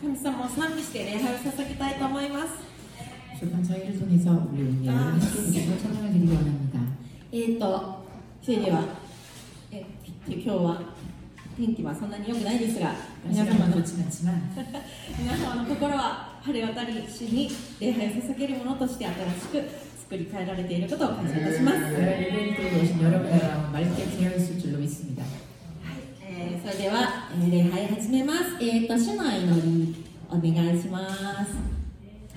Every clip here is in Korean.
神様を賛美して礼拝を捧げたいと思います 소pan 저희를 통해서 우리 은혜를 아. 함께 드리고 찬양을 드리기 원합니다. えー、とそれでは、え今日は天気はそんなに良くないですが皆 날씨가 様の 좋진 않지만 皆様の心は晴れ渡り主に礼拝を捧げるものとして新しく作り変えられていることを感謝いたします、 예배를 드리고 오신 여러분의 마음 맑게 되어 있을 줄로 믿습니다. えーそれでは、えー礼拝始めますえっ、と主の祈りお願いします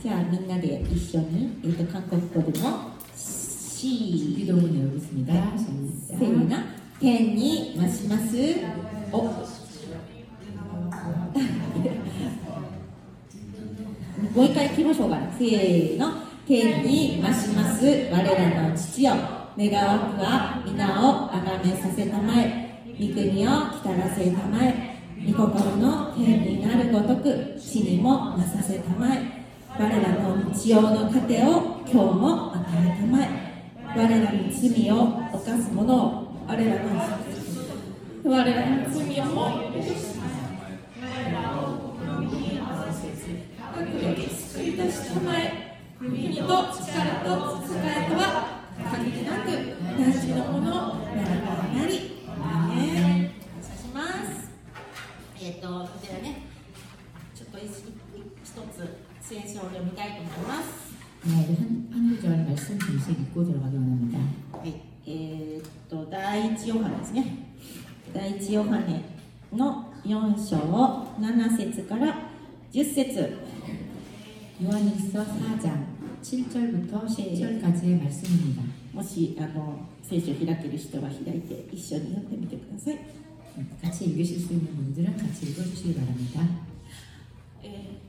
じゃあみんなで一緒に、えー、と韓国語でもシー 기도문 외우겠습니다. せ 시작. ーな天に増しますおもう一回行きましょうかせーの天に増します我らの父よ願わくは皆をあがめさせたまえ 御国を来たらせたまえ。御心の天になるごとく地にもなさせたまえ。我らの日曜の糧を今日も与えたまえ。我らの罪を犯す者を我らの罪我らの罪をも悪よ救い出したまえ。国と力と栄えとは限りなく大事なものならばなり。感謝しますえっ、とこちらねちょっと一一つ聖書を読みたいと思います 네, 한, 한 구절 말씀 중심 읽고 들어가기 원합니다. はい、えーっと第一ヨハネですね第一ヨハネの4章7節から10節 요한일서 4장 7절부터 10절까지의 말씀입니다. もしあの聖書を開ける人は開いて一緒に読んでみてください、 같이 읽으실 수 있는 분들은 같이 읽어주시기 바랍니다. えー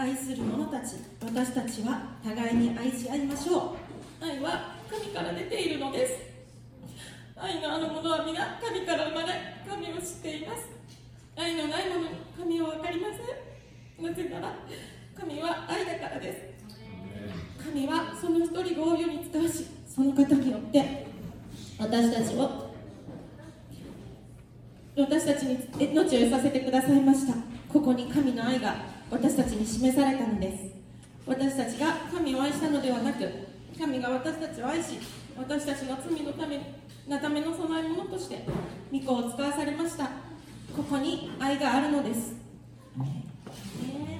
愛する者たち私たちは互いに愛し合いましょう愛は神から出ているのです愛のある者は皆神から生まれ神を知っています愛のない者に神を分かりませんなぜなら神は愛だからです 神はその一人子を世に使わしその方によって私たちを私たちに命を得させてくださいました。ここに神の愛が私たちに示されたのです。私たちが神を愛したのではなく神が私たちを愛し私たちの罪のためなための備え物として御子を使わされました。ここに愛があるのです。 네. ね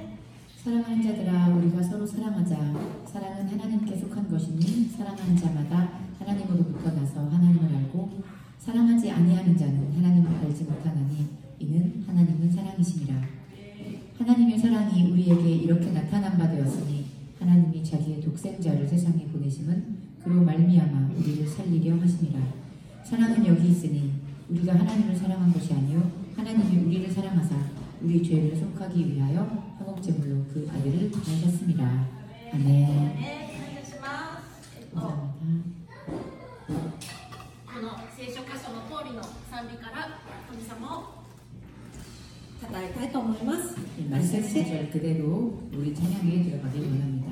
사랑하는 자들아 우리가 서로 사랑하자. 사랑은 하나님께 속한 것이니 사랑하는 자마다 하나님으로부터 나서 하나님을 알고 사랑하지 아니하는 자는 하나님을 알지 못하나니 이는 하나님은 사랑이심이라. 하나님의 사랑이 우리에게 이렇게 나타난 바 되었으니 하나님이 자기의 독생자를 세상에 보내심은 그로 말미암아 우리를 살리려 하심이라. 사랑은 여기 있으니 우리가 하나님을 사랑한 것이 아니요 하나님이 우리를 사랑하사 우리 죄를 속하기 위하여 화목제물로 그 아들을 보내셨습니다. 아멘. ね感謝します、えっと 감사합니다. この聖書箇所の通りの賛美から神様を称えたいと思います。 이 말씀 구절 그대로 우리 찬양에 들어가길 원합니다.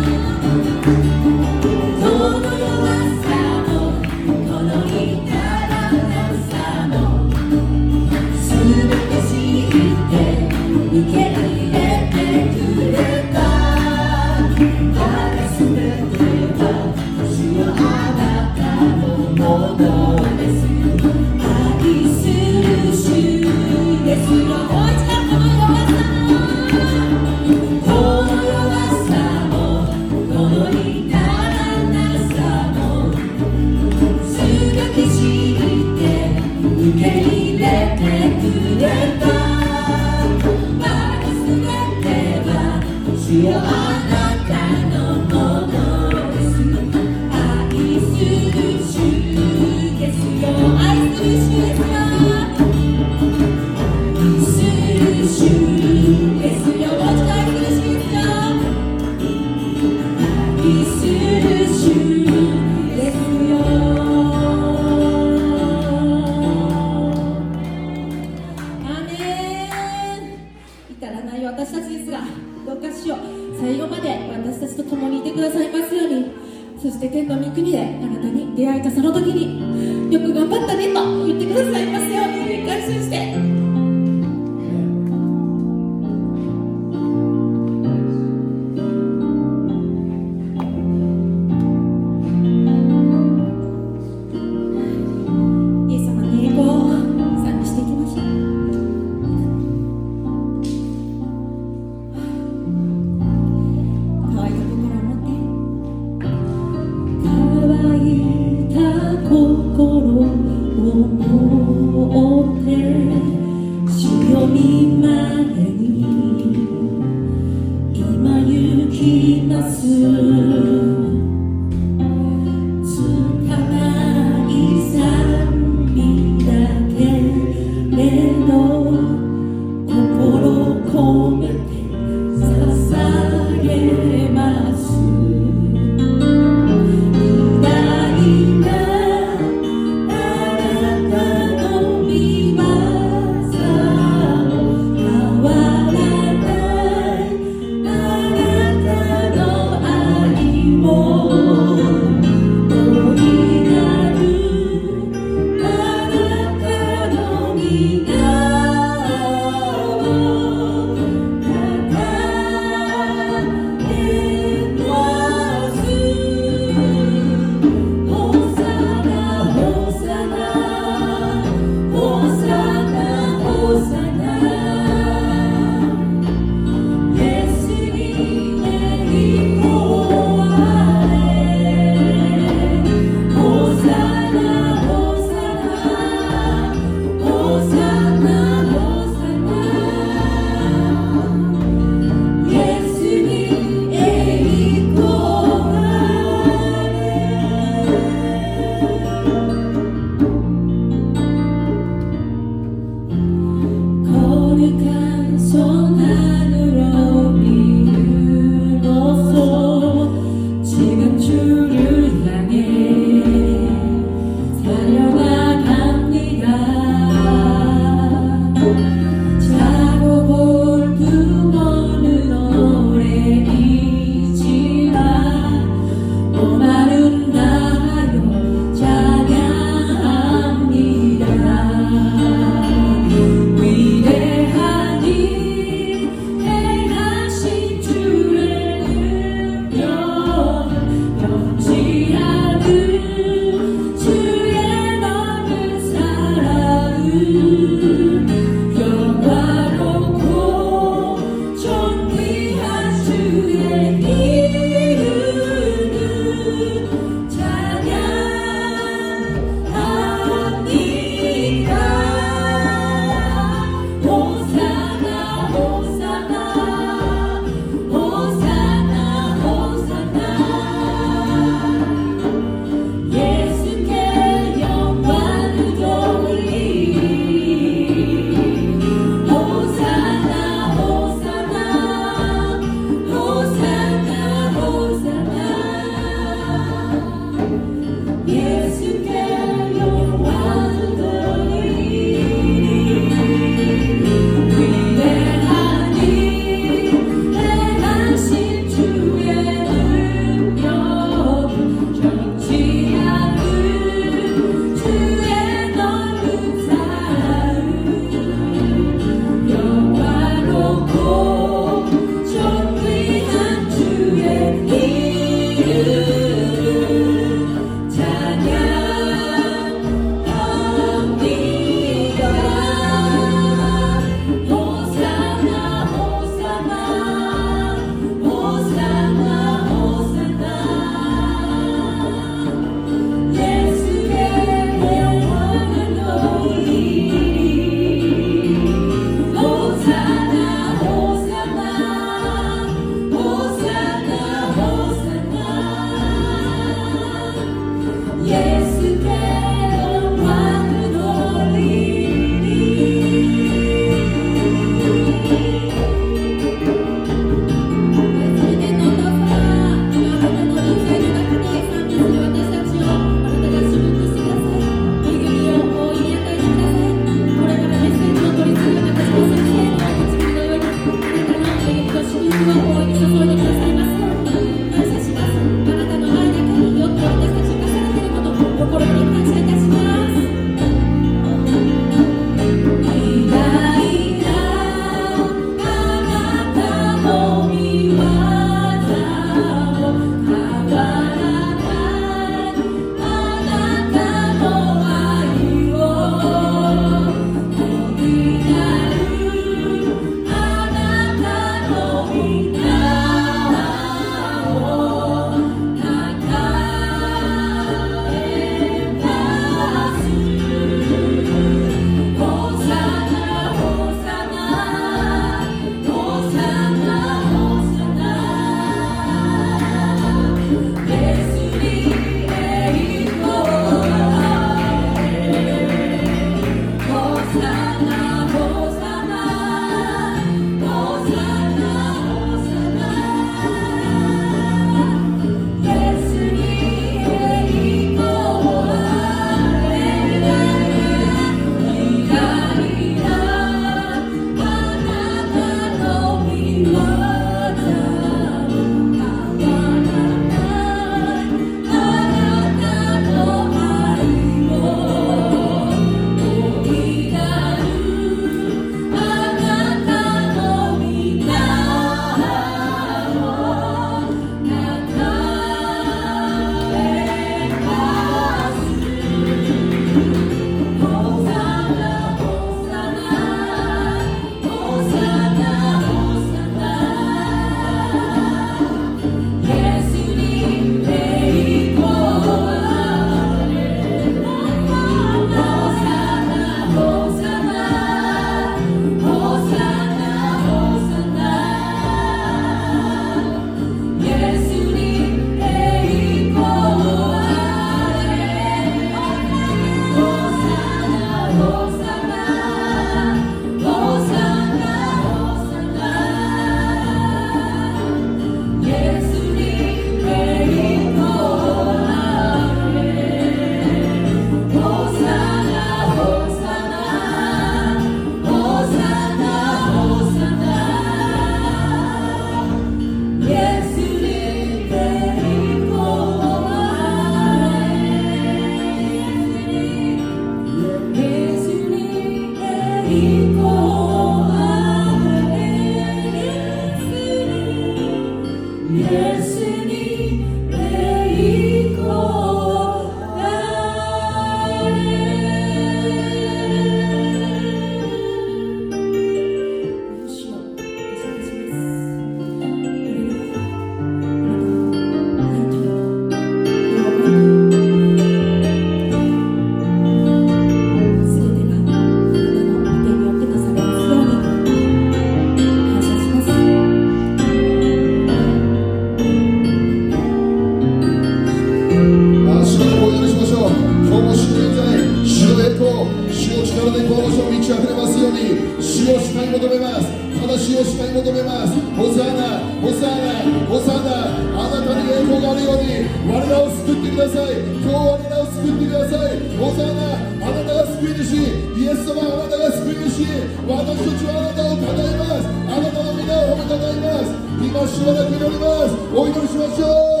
ます。お祈りしましょう。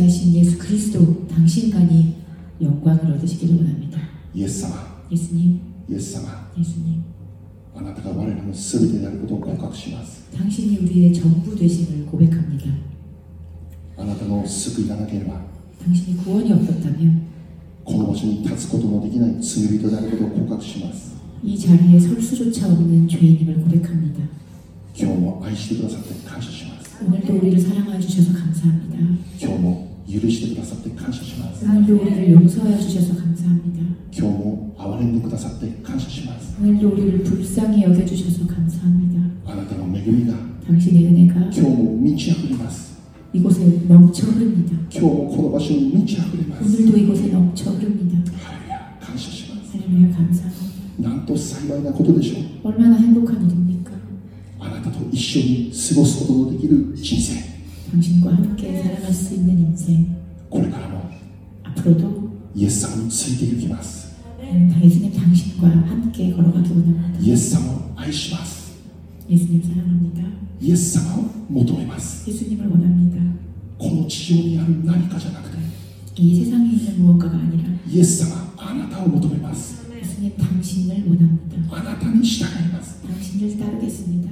예수님께서 당신만이 영광을 얻으시기를 원합니 다. 예수 님. イエス様 예수님, あなたが我らの全てであることを告白します 당신이 우리의 전부 되심을 고백합니다. あなたの救いがなければ 당신이 구원이 없었다면 この場所に立つことのできない罪人であることを告白します 이 자리에 설 수조차 없는 죄인임을 고백합니다. 今日も愛してくださって感謝します 오늘도 우리를 사랑하여 주셔서 감사합니다. 今日も 許してくださって感謝します 오늘도 우리를 용서하여 주셔서 감사합니다. 今日も憐れんでくださって感謝します 오늘도 우리를 불쌍히 여겨주셔서 감사합니다. あなたの恵みが 당신의 은혜가 今日も満ち溢れます 이곳에 넘쳐 흐릅니다. 今日もこの場所に満ち溢れます 오늘도 이곳에 넘쳐 흐릅니다. ハレルヤ感謝します 할렐루야 감사합니다. なんと幸いなことでしょう 얼마나 행복한 일입니까? あなたと一緒に過ごすことのできる人生 당신과 함께 살아갈 수 있는 인생 これからも 앞으로도 イエス様についていきます 음, 예수님 당신과 함께 걸어가기 원합니다. イエス様を愛します 예수님 사랑합니다. イエス様を求めます 예수님을 원합니다. この地上にある何かじゃなくて 이 세상에 있는 무언가가 아니라 イエス様あなたを求めます 예수님 당신을 원합니다. あなたに従います 당신을 따르겠습니다.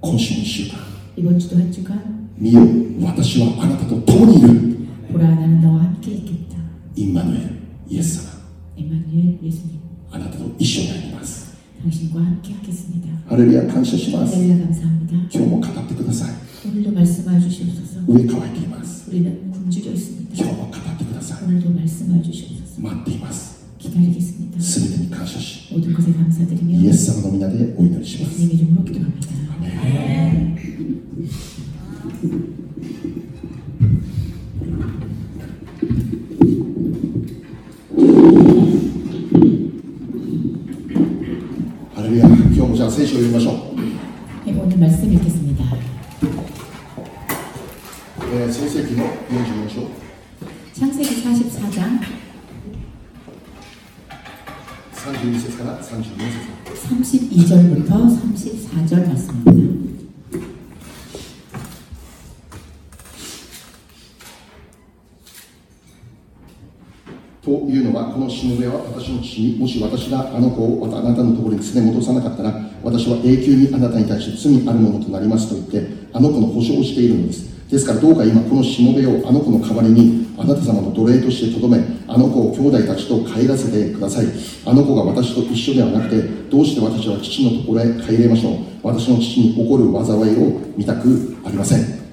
今週1週間 이번 주도 한 주간 見よ私はあなたと共にいる。インマヌエルイエス様あなたと一緒にあります。あれルヤ感謝します。今日も語ってください。上乾いています。今日も語ってください。待っています。すべてに感謝しイエス様の皆でお祈りします。 할렐루야 경호장 3시 올리마쇼 네, 오늘 말씀 읽겠습니다. 네, 창세기 읽어주시오. 창세기 44장. 32절부터 34절. はこのしもべは私の父にもし私があの子をあなたのところに連れ戻さなかったら私は永久にあなたに対して罪あるものとなりますと言ってあの子の保証をしているのです。ですからどうか今このしもべをあの子の代わりにあなた様の奴隷としてとどめあの子を兄弟たちと帰らせてください。あの子が私と一緒ではなくてどうして私は父のところへ帰れましょう。私の父に起こる災いを見たくありません。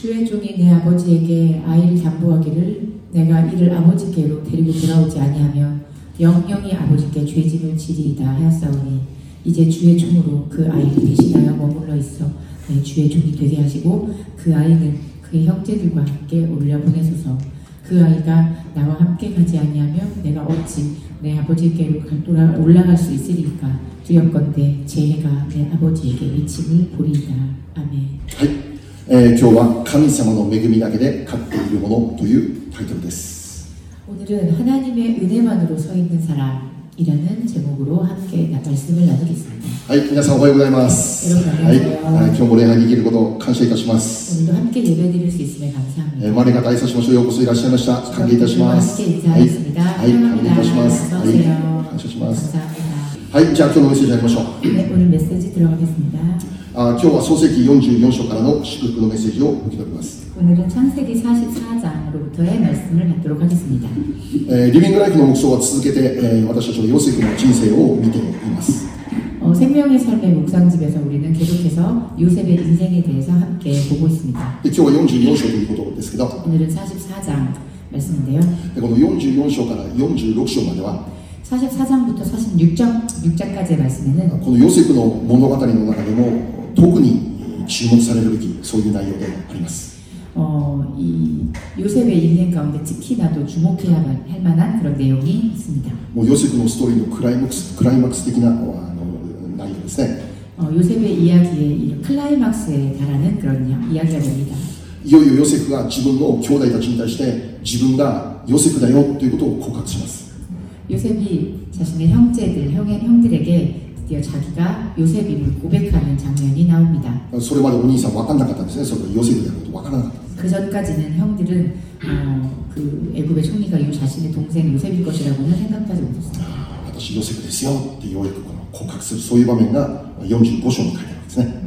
주의 종이 내 아버지에게 아이를 당부하기를 내가 이를 아버지께로 데리고 돌아오지 아니하며 영영이 아버지께 죄짐을 지리이다 하였사오니 이제 주의 종으로 그 아이를 대신하여 머물러 있어 내 주의 종이 되게 하시고 그 아이는 그의 형제들과 함께 올려 보내소서. 그 아이가 나와 함께 가지 아니하면 내가 어찌 내 아버지께로 갈- 돌아 올라갈 수 있으리까? 두렵건대 제 해가 내 아버지에게 미침을 보리이다. 아멘. はい、えー今日は神様の恵みだけで勝っているものというタイトルです 오늘은 하나님의 은혜만으로 서 있는 사람이라는 제목으로 함께 나- 말씀을 나누겠습니다. はい皆さんおはようございますはい、はい、今日も礼拝できることを感謝いたします 오늘도 함께 예배드릴 수 있음에 え 감사합니다. ーマネ方挨拶しましょうようこそいらっしゃいました歓迎いたしますはい、 함께 인사하겠습니다. はい、歓迎いたしますは 어서 い 오세요. 感謝します 감사합니다. はいじゃあ今日のメッセージやりましょう 네, 오늘 메시지 들어가겠습니다. あ今日は創世記44章からの祝福のメッセージを受け取ります 오늘은 창세기 44장으로부터의 말씀을 받도록 하겠습니다. えーリビングライフの目標は続けて、えー私たちのヨセフの人生を見ています 어, 생명의 삶의 묵상집에서 우리는 계속해서 요셉의 인생에 대해서 함께 보고 있습니다. で今日は44章ということですけど 오늘은 44장 말씀인데요. でこの44章から46章までは 44장부터 46장, 6장까지의 말씀에는 このヨセフの物語の中でも特に注目されるべきそういう内容であります 어, 이 요셉의 인생 가운데 특히나도 주목해야 할 만한 그런 내용이 있습니다. もうヨセフのストーリーのクライマックスクライマックス的なあの内容ですね 어, 요셉의 이야기의 이 클라이막스에 달하는 그런 야- 이야기가 됩니다. いよいよヨセフが自分の兄弟たちに対して自分がヨセフだよということを告白します 요셉이 자신의 형제들, 형의 형들에게 드디어 자기가 요셉임을 고백하는 장면이 나옵니다. それまでお兄さん分かんなかったんですねそれがヨセフであること分からなかった 그 전까지는 형들은 어, 그 애굽의 총리가 요 자신의 동생 요셉일 것이라고는 생각하지 못했습니다. あ私ヨセフですよってようやくこの告白するそういう場面が45章に書いてあるんですね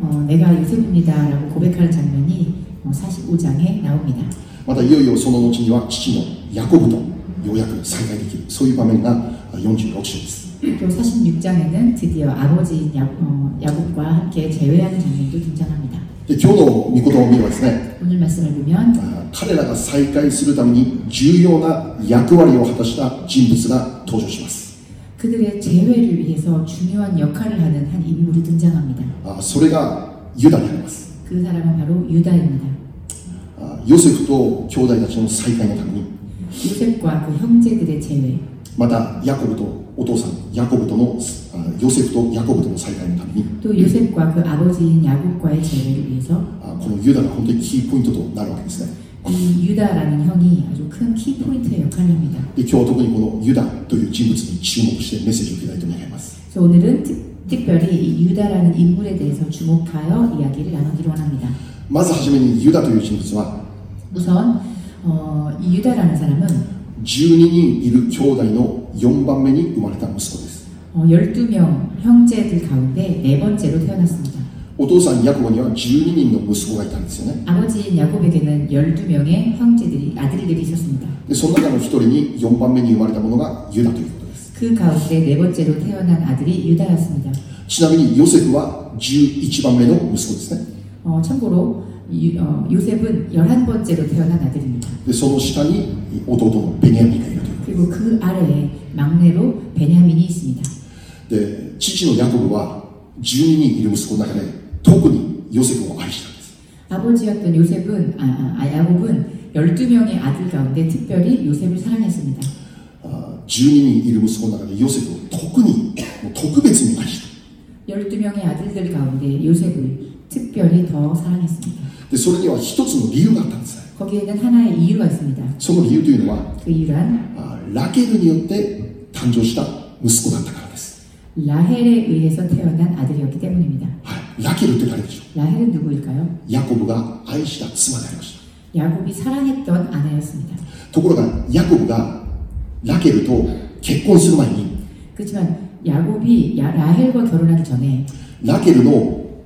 어, 내가 요셉입니다라고 고백하는 장면이 어, 45장에 나옵니다. またいよいよその後には父のヤコブと ようやく再会できるそういう場面が46章です 또 46장에는 드디어 아버지인 야, 어, 야곱과 함께 재회하는 장면도 등장합니다. で今日の御言葉を見ればですね 오늘 말씀을 보면 あ彼らが再会するために重要な役割を果たした人物が登場します 그들의 재회를 위해서 중요한 역할을 하는 한 인물이 등장합니다. あそれがユダであります 그 사람은 바로 유다입니다. あヨセフと兄弟たちの再会のために 요셉과 그 형제들의 재회, またヤコブとお父さんヤコブとのあヨセフとヤコブとの再会のために 또 요셉과 그 아버지인 야곱과의 재회를 위해서 あこのユダが本当にキーポイントとなるわけですね 이 유다라는 형이 아주 큰 키포인트의 역할을 합니다. で今日は特にこのユダという人物に注目してメッセージを受けたいと願います 그래서 오늘은 특, 특별히 이 유다라는 인물에 대해서 주목하여 이야기를 나누기로 합니다. まずはじめにユダという人物は 우선 어, 이 유다라는 사람은 12人いる兄弟の4番目に生まれた息子です 어, 12명 형제들 가운데 네 번째로 태어났습니다. お父さんヤコブには12人の息子がいたんですよね 아버지인 야곱에게는 12명의 형제들이 아들들이 있었습니다. でその中の一人に4番目に生まれたものがユダということです 그 가운데 네 번째로 태어난 아들이 유다였습니다. ちなみにヨセフは11番目の息子ですね 어, 참고로 유- 어, 요셉은 11번째로 태어난 아들입니다. でその下に弟のベニヤミンがいるという 그리고 그 아래에 막내로 베냐민이 있습니다. で父のヤコブは12人いる息子の中で特にヨセフを愛したんです 아버지였던 요셉은 아, 아, 아, 야곱은 12명의 아들 가운데 특별히 요셉을 사랑했습니다. あ12人いる息子の中でヨセフを特にもう特別に愛した 12명의 아들들 가운데 요셉을 특별히 더 사랑했습니다. でそれには一つの理由があったんですね 거기에는 하나의 이유가 있습니다. その理由というのは 그 이유란 あラケルによって誕生した息子だったからです 라헬에 의해서 태어난 아들이었기 때문입니다. はい、ラケルって誰でしょ 라헬은 누구일까요? うヤコブが愛した妻でありました 야곱이 사랑했던 아내였습니다. ところがヤコブがラケルと結婚する前に 그렇지만 야곱이 야- 라헬과 결혼하기 전에 ラケルの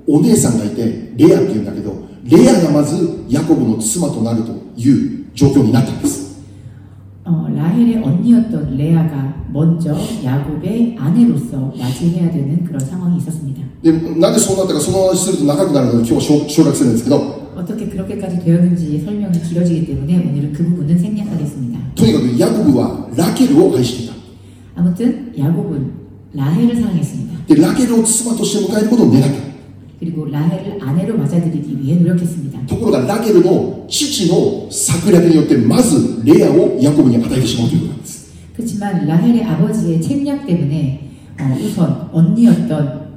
お姉さんがいてレアっていうんだけど レアがまずヤコブの妻となるという状況になったんです 어, 라헬의 언니였던 레아가 먼저 야곱의 아내로서 맞이해야 되는 그런 상황이 있었습니다. でなんでそうなったかその話すると長くなるので今日は省省略するんですけど 어떻게 그렇게까지 되었는지 설명이 길어지기 때문에 오늘은 그 부분은 생략하겠습니다. とにかくヤコブはラケルを愛していた 아무튼 야곱은 라헬을 사랑했습니다. でラケルを妻として迎えることを願った 그리고 라헬을 아내로 맞아들이기 위해 노력했습니다. ところがラケルの父の策略によってまずレアをヤコブに与えてしまうということなんです 그렇지만 라헬의 아버지의 책략 때문에 어, 우선 언니였던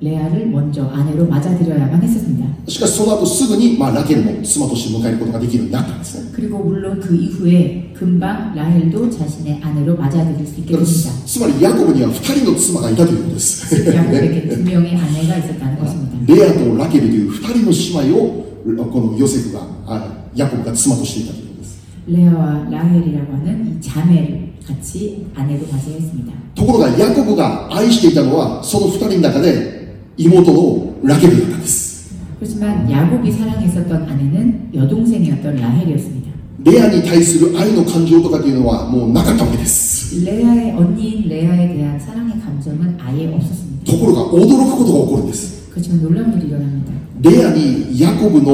레아를 먼저 아내로 맞아들여야만 했었습니다. しかしその後すぐに、まあ、ラケルも妻として迎えることができるようになったんですね 그리고 물론 그 이후에 금방 라헬도 자신의 아내로 맞아들일 수 있게 だから 됩니다. つつまりヤコブには2人の妻がいたということです 야곱에게 두 명의 아내가 있었다는 것입니다. レアとラケルという2人の姉妹をこのヨセフがあヤコブが妻としていたということです 레아와 라헬이라고 하는 이 자매를 같이 아내로 맞이했습니다. ところがヤコブが愛していたのはその2人の中で 妹のラケルだったんです 그렇지만 야곱이 사랑했었던 아내는 여동생이었던 라헬이었습니다. レアに対する愛の感情とかっていうのはもうなかったわけです 레아의 언니인 레아에 대한 사랑의 감정은 아예 없었습니다. ところが驚くことが起こるんです 그렇지만 놀라운 일이 일어납니다. レアにヤコブの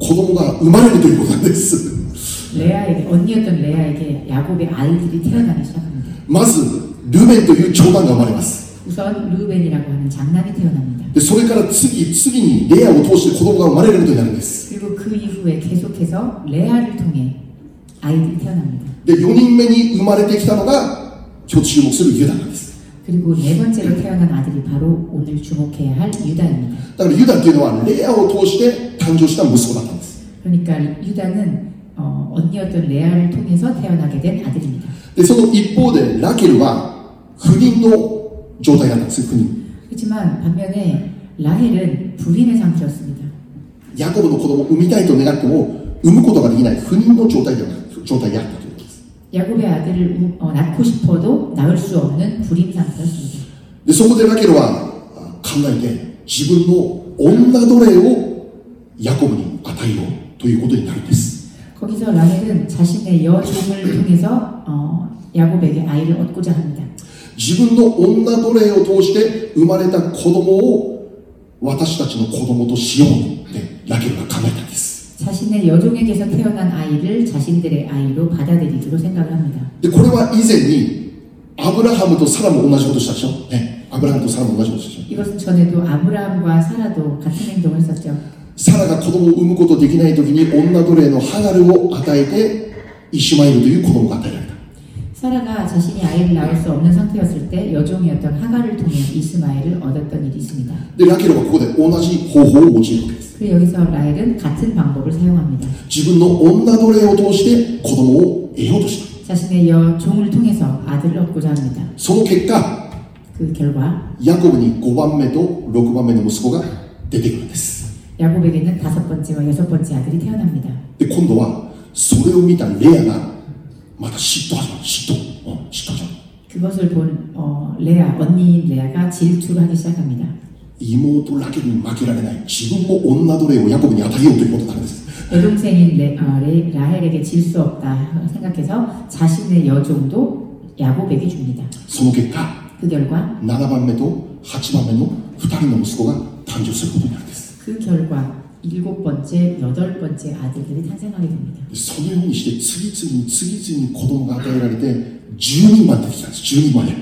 子供が生まれるということなんです 레아에게 언니였던 레아에게 야곱의 아이들이 태어나기 시작합니다. まずルベンという長男が生まれます 우선 루벤이라고 하는 장남이 태어납니다. でそれから次次にレアを通して子供が生まれることになるんです 그리고 그 이후에 계속해서 레아를 통해 아이들이 태어납니다. で4人目に生まれてきたのが今日注目するユダなんです 그리고 네 번째로 태어난 아들이 바로 오늘 주목해야 할 유다입니다. だからユダっていうのはレアを通して誕生した息子だったんです 그러니까 유다는 어, 언니였던 레아를 통해서 태어나게 된 아들입니다. でその一方でラケルは不妊の 状態だったんです不妊 그렇지만 반면에 라헬은 불임의 상태였습니다. ヤコブの子供を産みたいと願っても産むことができない不妊の状態では状態であったということです 야곱의 아들을 우- 어, 낳고 싶어도 낳을 수 없는 불임 상태였습니다. でそこでラケルはあ考えて自分の女奴隷をヤコブに与えようということになるんです 거기서 라헬은 자신의 여종을 통해서 어, 야곱에게 아이를 얻고자 합니다. 自分の女奴隷を通して生まれた子供を私たちの子供としようってラケルが考えたんです 자신의 여종에게서 태어난 아이를 자신들의 아이로 받아들이기로 생각을 합니다. でこれは以前にアブラハムとサラも同じことしたでしょ、ね、アブラハムとサラも同じことしたでしょ 이것은 전에도 아브라함과 사라도 같은 행동을 했었죠. サラが子供を産むことできない時に女奴隷のハガルを与えてイシュマエルという子供が与えられた た 사라가 자신이 아이를 낳을 수 없는 상태였을 때 여종이었던 하가를 통해 이스마엘을 얻었던 일이 있습니다. でラケルはここで同じ方法を用いるわけです 그리고 여기서 라헬은 같은 방법을 사용합니다. 自分の女奴隷を通して子供を得ようとした 자신의 여종을 통해서 아들을 얻고자 합니다. その結果 그 결과 ヤコブに5番目と6番目の息子が出てくるんです 야곱에게는 다섯 번째와 여섯 번째 아들이 태어납니다. で今度はそれを見たレアが 마다 시도하잖아, 시도. 어, 시도하잖아. 그것을 본 어, 레아, 언니인 레아가 질투를 하기 시작합니다. 이모 돌라게는 마귀라네 지금 뭐 온나도래요 야곱은 야다이 오들보다 다른데 여동생인 레, 어, 레, 라헬에게 질 수 없다 생각해서 자신의 여종도 야곱에게 줍니다. 소모겠다. 그 결과 나나밤에도 하치밤에도 후타리 넘스고가 단조스를 보내는 그 결과 일곱 번째, 여덟 번째 아들들이 탄생하게 됩니다. そのようにして次々に次々に子供が与えられて10人まで出てきたんです10人まで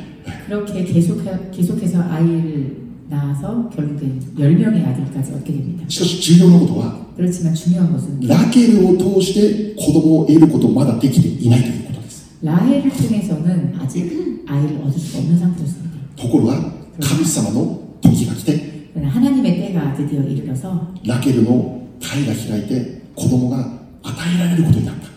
그렇게 계속, 계속해서 아이를 낳아서 결국엔 10명의 아들까지 얻게 됩니다. しかし重要なことは 그렇지만 중요한 것은 ラケルを通して子供を得ることまだできていないということです 라헬을 통해서는 아직 아이를 얻을 수 없는 상태였습니다. ところが神様の時が来て 그러나 하나님의 때가 드디어 이르러서 ラケルの体が開いて子供が与えられることになった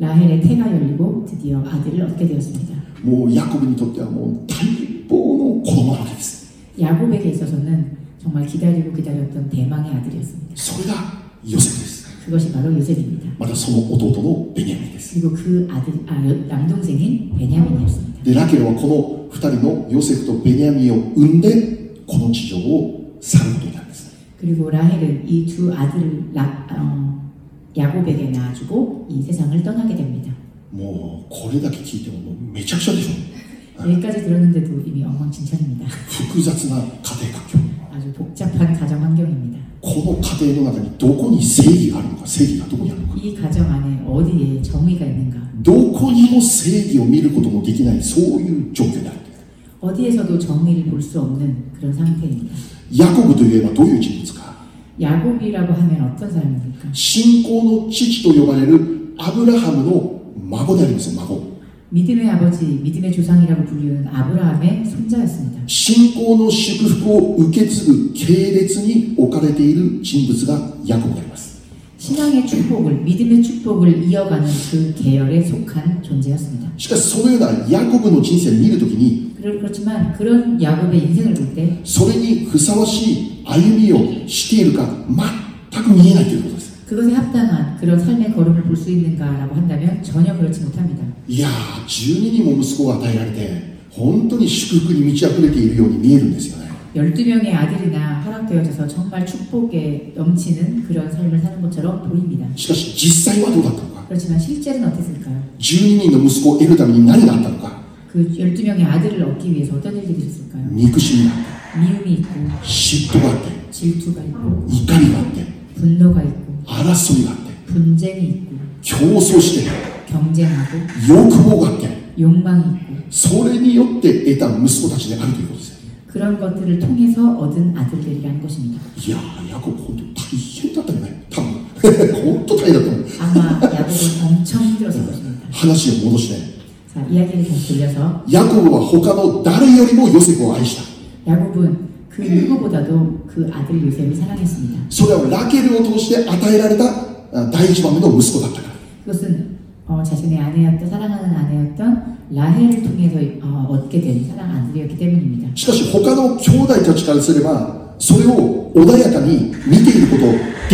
라헬의 태가 열리고 드디어 아들을 얻게 되었습니다. もうヤコブにとってはもう待望の子供なわけです 야곱에게 있어서는 정말 기다리고 기다렸던 대망의 아들이었습니다. それがヨセフです 그것이 바로 요셉입니다. またその弟のベニヤミンです 그리고 그 아들, 아, 여- 남동생인 베냐민이었습니다. でラケルはこの2人のヨセフとベニヤミンを産んでこの地上を 去ることになるんです 그리고 라헬은 이 두 아들을 라- 어, 야곱에게 낳아주고 이 세상을 떠나게 됩니다. もうこれだけ聞いてももうめちゃくちゃでしょ 여기까지 들었는데도 이미 엉망진창입니다. 複雑な家庭環境 아주 복잡한 가정 환경입니다. この家庭の中にどこに正義があるのか正義がどこにあるのか 이 가정 안에 어디에 정의가 있는가, どこにも正義を見ることもできないそういう状況である 어디에서도 정의를 볼 수 없는 그런 상태입니다. ヤコブといえばどういう人物か 야곱이라고 하면 어떤 사람입니까? 信仰の父と呼ばれるアブラハムの孫でありますよ孫 믿음의 아버지, 믿음의 조상이라고 불리는 아브라함의 손자였습니다. 信仰の祝福を受け継ぐ系列に置かれている人物がヤコブであります 신앙의 축복을, 믿음의 축복을 이어가는 그 계열에 속한 존재였습니다. しかしそのようなヤコブの人生を見るときに 그렇- 그렇지만 그런 야곱의 인생을 볼 때 それにふさわしい歩みをしているか全く見えないということです 그것에 합당한 그런 삶의 걸음을 볼 수 있는가라고 한다면 전혀 그렇지 못합니다. いやー12人も息子が与えられて本当に祝福に満ち溢れているように見えるんですよね 12명의 아들이나 허락되어져서 정말 축복에 넘치는 그런 삶을 사는 것처럼 보입니다. しかし実際はどうだったのか 그렇지만 실제는 어땠을까요? 12人の息子を得るために何があったのか 그 12명의 아들을 얻기 위해서 어떤 일들이 있었을까요? 憎しみがあっ 미움이 있고 て嫉妬があって 질투가 있고 怒りがあって 분노가 있고 争いがあって 분쟁이 있고 競争して 경쟁하고 欲望があって 욕망이 있고 それによって得た息子たちであるということですよ 그런 것들을 통해서 얻은 아들들이라는 것입니다. いやーヤコブ本当大変だったよね多分本当大変だったの 아마 야곱은 엄청 힘들었을 것입니다. 話を戻して 자, 이야기를 다시 돌려서 ヤコブは他の誰よりもヨセフを愛した 야곱은 그 누구보다도 그 아들 요셉을 사랑했습니다. それはラケルを通して与えられたあ第一番目の息子だったから 그것은 어, 자신의 아내였던 사랑하는 아내였던 라헬을 통해서 어, 얻게 된 사랑 아들이었기 때문입니다. しかし他の兄弟たちからすればそれを穏やかに見ていること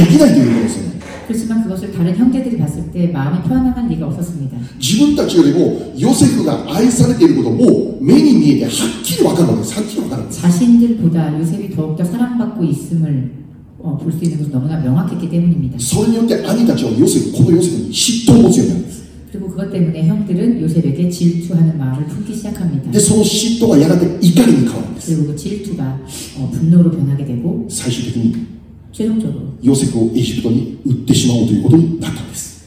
できないということですよね 그렇지만 그것을 다른 형제들이 봤을 때 마음이 편안할 리가 없었습니다. 自分たちよりもヨセフが愛されていることも目に見えてはっきり分かるわけですはっきり分かるんです 자신들보다 요셉이 더욱더 사랑받고 있음을 어, 볼 수 있는 것은 너무나 명확했기 때문입니다. それによって兄たちはヨセフこのヨセフに嫉妬を持つようになるんです 그리고 그것 때문에 형들은 요셉에게 질투하는 마음을 품기 시작합니다. でその嫉妬がやがて怒りに変わるんです 그리고 그 질투가 어, 분노로 변하게 되고 最終的に 최종적으로 ヨセフをエジプトに売ってしまおうということになったんです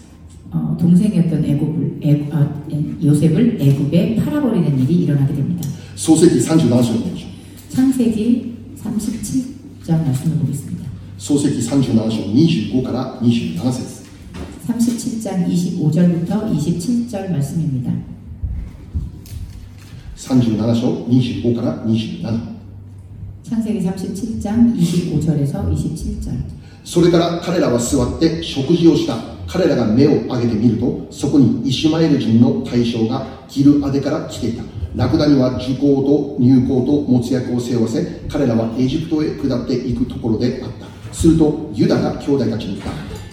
어, 동생이었던 애굽을 애, 아, 애- 요셉을 애굽에 팔아버리는 일이 일어나게 됩니다. 創世記37章を見ましょう 창세기 37장 말씀을 보겠습니다. 創世記37章25から27節 37장 25절부터 27절 말씀입니다. 37章25から27 창세기 37장 25절에서 27절. それから彼らは座って食事をした彼らが目を上げてみるとそこにイシュマエル人の大将がギルアデから来ていたラクダには受講と入港と持つ役を背負わせ彼らはエジプトへ下っていくところであったするとユダが兄弟たちに言った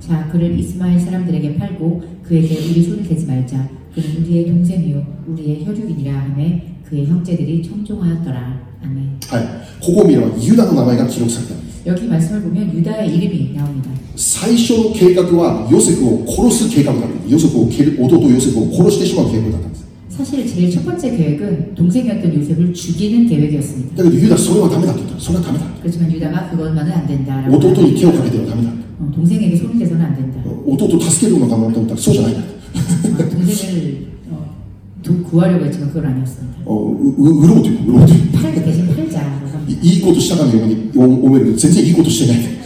자 그를 이스마엘 사람들에게 팔고 그에게 우리 손을 대지 말자 그는 우리의 동생이요 우리의 혈육이니라 하매 그의 형제들이 청종하였더라 아멘 はい、ここを見ればユダの名前が記録されている 여기 말씀을 보면 유다의 이름이 나옵니다 最初の計画はヨセフを殺す計画だったヨセフを蹴る弟ヨセフを殺してしまう計画だったんです 사실 제일 첫 번째 계획은 동생이었던 요셉을 죽이는 계획이었습니다. 근데 유다 소리가 담이 났겠다. 소리가 담이 났 그렇지만 유다가 그것만은 안 된다. 오토토 이티오 가게 되면 담이 났 동생에게 손이 돼서는 안 된다. 어, 오토토 다스케르만 가면 또 소잖아요. 어, 동생을 어, 구하려고 했지만 그건 아니었습니다. 어, 의로우죠. 의로우죠. 팔 대신 팔자. 이것도 시작하면 오면 진짜 이것도 시작해.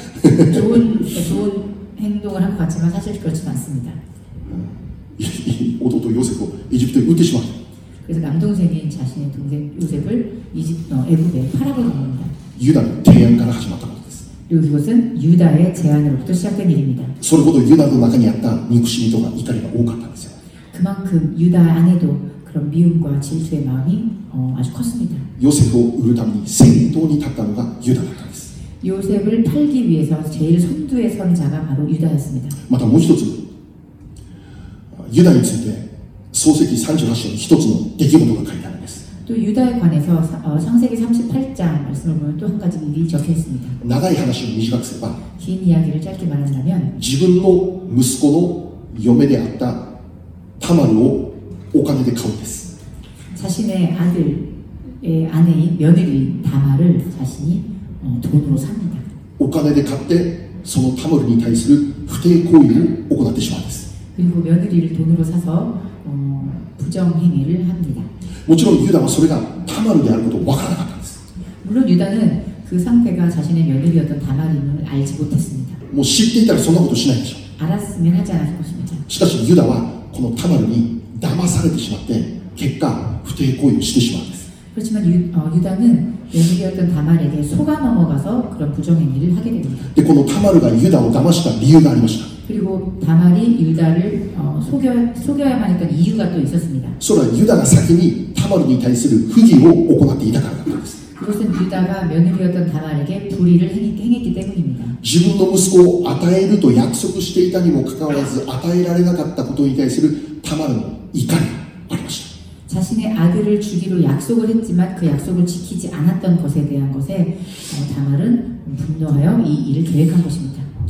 좋은 좋은 행동을 한 것 같지만 사실 그렇지 않습니다. 어. いい弟ヨセフをエジプトに売ってしまう 그래서 남동생인 자신의 동생 요셉을 이집 어, 애굽에 팔아버린 겁니다. ユダの提案から始まったことです 그리고 그것은 유다의 제안으로부터 시작된 일입니다. それほどユダの中にあった憎しみとか怒りが多かったんですよ 그만큼 유다 안에도 그런 미움과 질투의 마음이 어, 아주 컸습니다. ヨセフを売るために先頭に立ったのがユダだったんです 요셉을 팔기 위해서 제일 선두에 선 자가 바로 유다였습니다. またもう一つ ユダについて 創世記38章に一つの出来事が書いてあるんです 또 유다에 관해서 사- 어, 창세기 38장 말씀을 보면 또 한 가지 일이 적혀 있습니다. 長い話を短くすれば 긴 이야기를 짧게 말한다면 自分の息子の嫁であったタマルをお金で買うんです 자신의 아들의 아내인 며느리인 다마를 자신이 어, 돈으로 삽니다. お金で買ってそのタマルに対する不貞行為を行ってしまうんです 그리고 며느리를 돈으로 사서 어, 부정행위를 합니다. もちろんユダはそれがタマルであることを分からなかったんです 물론 유다는 그 상태가 자신의 며느리였던 다마림을 알지 못했습니다. もう知っていたらそんなことしないでしょ 알았으면 하지 않았을 것입니다. しかしユダはこのタマルに騙されてしまって結果不貞行為をしてしまうんです 그렇지만 유, 어, 유다는 며느리였던 다말에게 속아 넘어가서 그런 부정행위를 하게 됩니다. でこのタマルがユダを騙した理由がありました 그리고 다말이 유다를 어, 속여, 속여야만 했던 이유가 또 있었습니다. それはユダが先にタマルに対する不義を行っていたからだったんです 그것은 유다가 며느리였던 다말에게 불의를 행했, 행했기 때문입니다. 自分の息子を与えると約束していたにもかかわらず与えられなかったことに対するタマルの怒りがありました 자신의 아들을 주기로 약속을 했지만 그 약속을 지키지 않았던 것에 대한 것에 어, 다말은 분노하여 이 일을 계획한 것입니다.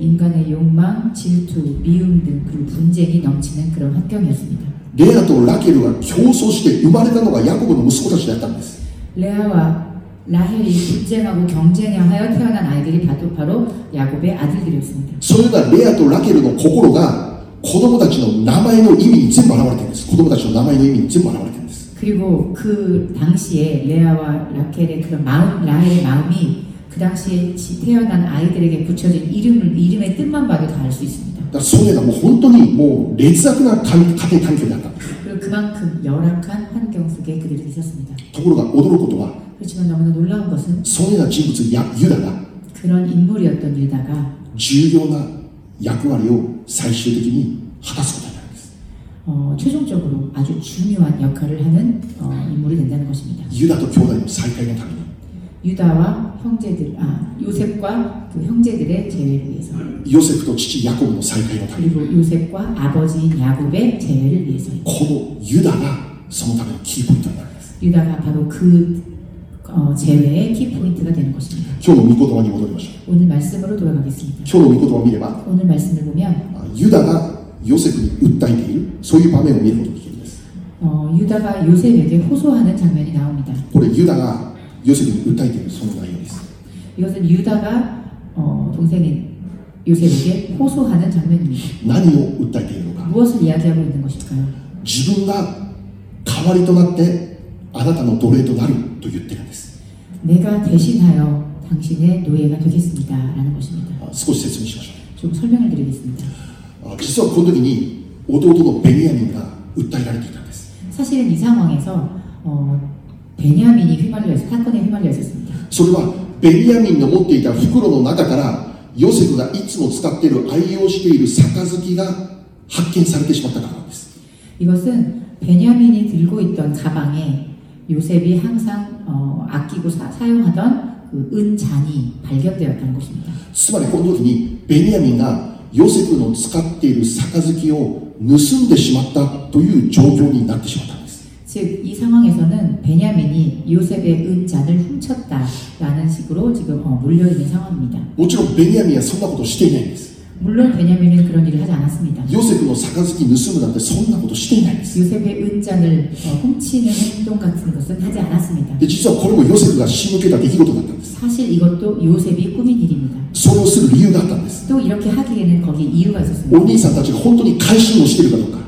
인간의 욕망, 질투, 미움 등 그 분쟁이 넘치는 그런 환경이었습니다. レアとラケルが競争して生まれたのがヤコブの息子たちだったんです 레아와 라헬이 분쟁하고 경쟁하여 태어난 아이들이 바로, 바로 야곱의 아들들이었습니다. それがレアとラケルの心が子供たちの名前の意味に全部現れてるんです子供たちの名前の意味に全部現れてるんです 그리고 그 당시에 레아와 라켈의 그런 마음, 라헬의 마음이 그 당시에 태어난 아이들에게 붙여진 이름을 이름의 뜻만 봐도 다 알 수 있습니다. 그러니까 소해가 뭐 혼돈이 뭐 렉사그나 가게 단결이었다. 그리고 그만큼 열악한 환경 속에 그들이 있었습니다. 더구로가 그렇지만 너무나 놀라운 것은 소해가 진부스 유다가 그런 인물이었던 유다가 중요한 역할을 사실적인 하다소다. 어, 최종적으로 아주 중요한 역할을 하는 어, 인물이 된다는 것입니다. 유다도 교단 사이가 당연히 유다와 형제들, 아 요셉과 그 형제들의 재회를 위해서 ヨセフと父ヤコブの再会のために 그리고 요셉과 아버지인 야곱의 재회를 위해서 このユダがそのためのキーポイントになるんです 유다가 바로 그 어, 재회의 키포인트가 되는 것입니다. 今日の御言葉に戻りましょう 오늘 말씀으로 돌아가겠습니다. 今日の御言葉を見れば 오늘 말씀을 보면 あユダがヨセフに訴えているそういう場面を見ることができるんです 어, 유다가 요셉에게 호소하는 장면이 나옵니다. これユダが ヨセフに訴えているその内容です 이것은 유다가 어, 동생인 요셉에게 호소하는 장면입니다. 何を訴えているのか 무엇을 이야기하고 있는 것일까요? 自分が代わりとなってあなたの奴隷となると言ってるんです 내가 대신하여 당신의 노예가 되겠습니다. 라는 것입니다. あ少し説明しましょ 좀 설명을 드리겠습니다. うあ実はこの時に弟のベニヤミンが訴えられていたんです 사실은 이 상황에서 어, 베냐민이 휘말려 있, 사건에 휘말려 있었습니다. それはベニヤミンの持っていた袋の中からヨセフがいつも使っている愛用している杯が発見されてしまったからなんです 이것은 베냐민이 들고 있던 가방에 요셉이 항상 어, 아끼고 사, 용하던 그 은잔이 발견되었다는 것입니다. つまりこの時にベニヤミンがヨセフの使っている杯を盗んでしまったという状況になってしまったんです 즉 이 상황에서는 베냐민이 요셉의 은잔을 훔쳤다라는 식으로 지금 어, 물려 있는 상황입니다. もちろんベニヤミンはそんなことをしていないんです 음, 물론 베냐민은 그런 일을 하지 않았습니다. ヨセフの杯盗むなんてそんなことしていないんです 요셉의 은장을 어, 훔치는 행동 같은 것은 하지 않았습니다. で実はこれもヨセフが仕向けた出来事だったんです 사실 이것도 요셉이 꾸민 일입니다. それをする理由があったんです 또 이렇게 하기에는 거기에 이유가 お 있었습니다. 兄さんたちが本当に改心をしているかどうか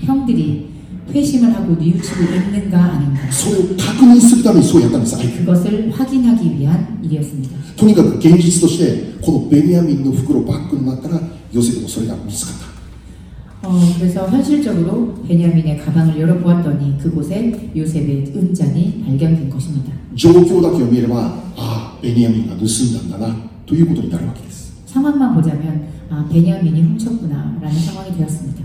형들이 회심을 하고 뉘우치고 있는가 아닌가 それを確認するためにそうやったんです相手 그것을 확인하기 위한 일이었습니다. とにかく現実としてこのベニヤミンの袋バッグの中からヨセフのそれが見つかった 어, 그래서 현실적으로 베냐민의 가방을 열어보았더니 그곳에 요셉의 은장이 발견된 것입니다. 状況だけを見ればああベニヤミンが盗んだんだなということになるわけです 상황만 보자면 아 베냐민이 훔쳤구나라는 상황이 되었습니다.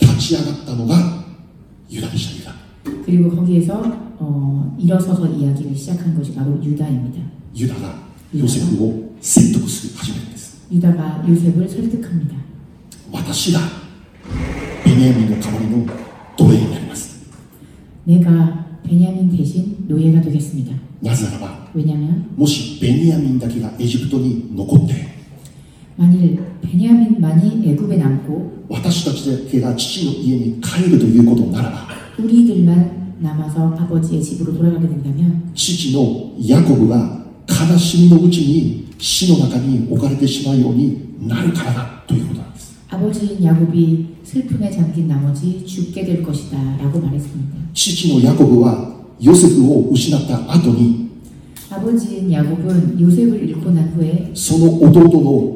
立ち上がったのがユダでしたユダ 그리고 거기에서 어, 일어서서 이야기를 시작한 것이 바로 유다입니다. ユダがヨセフを説得する始めるんです 유다가 요셉을 설득합니다. 私がベニヤミンの代わりの奴隷になります 내가 베냐민 대신 노예가 되겠습니다. なぜならば 왜냐하면 もしベニヤミンだけがエジプトに残って 만일 베냐민만이 애굽에 남고 私たちだけが父の家に帰るということならば 우리들만 남아서 아버지의 집으로 돌아가게 된다면 父のヤコブが悲しみのうちに死の中に置かれてしまうようになるからだということなんです 아버지인 야곱이 슬픔에 잠긴 나머지 죽게 될 것이다 라고 말했습니다. 父のヤコブはヨセフを失った後に 아버지인 야곱은 요셉을 잃고 난 후에 その弟の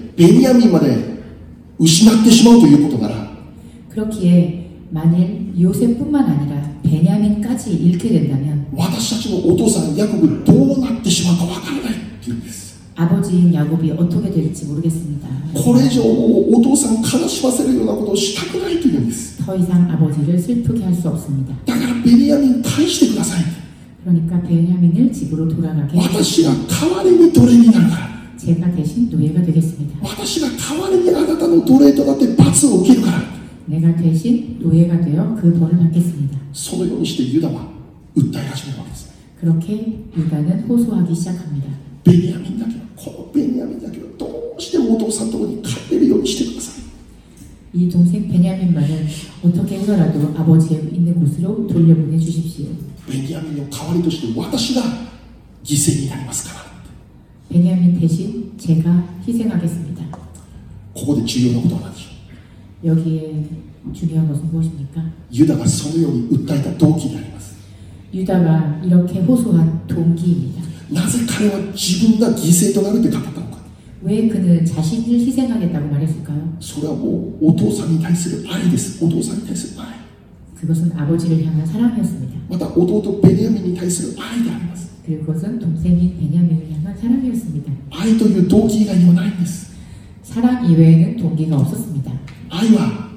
베냐민만을 의심하게 심하고도 일곱 나라. 그렇기에 만일 요셉뿐만 아니라 베냐민까지 잃게 된다면 아버지인 야곱이 어떻게 될지 모르겠습니다. 더 이상 아버지를 슬프게 할 수 없습니다. 그러니까 베냐민을 집으로 돌아가게. 私が代わりに奴隷になるから 제가 대신 노예가 되겠습니다. 私が代わりにあなたの奴隷となって罰を受けるから 내가 대신 노예가 되어 그 벌을 받겠습니다. そのようにしてユダは訴え始めるわけです 그렇게 유다는 호소하기 시작합니다. ベニヤミンだけはこのベニヤミンだけはどうしてもお父さんのところに帰れるようにしてください 이 동생 베냐민만은 어떻게 해서라도 아버지의 있는 곳으로 돌려보내 주십시오. ベニヤミンの代わりとして私が犠牲になりますから 베냐민 대신 제가 희생하겠습니다. ここで重要なことは何でしょ 여기에 중요한 것은 무엇입니까? うユダがそのように訴えた動機であります 유다가 이렇게 호소한 동기입니다. なぜ彼は自分が犠牲となるって語ったのか 왜 그는 자신을 희생하겠다고 말했을까요? それはもうお父さんに対する愛ですお父さんに対する愛 그것은 아버지를 향한 사랑이었습니다. また弟ベニヤミンに対する愛であります 그리고 그것은 동생인 베냐민을 향한 사랑이었습니다. 愛という動機以外にはないんです 사랑 이외에는 동기가 없었습니다. 愛は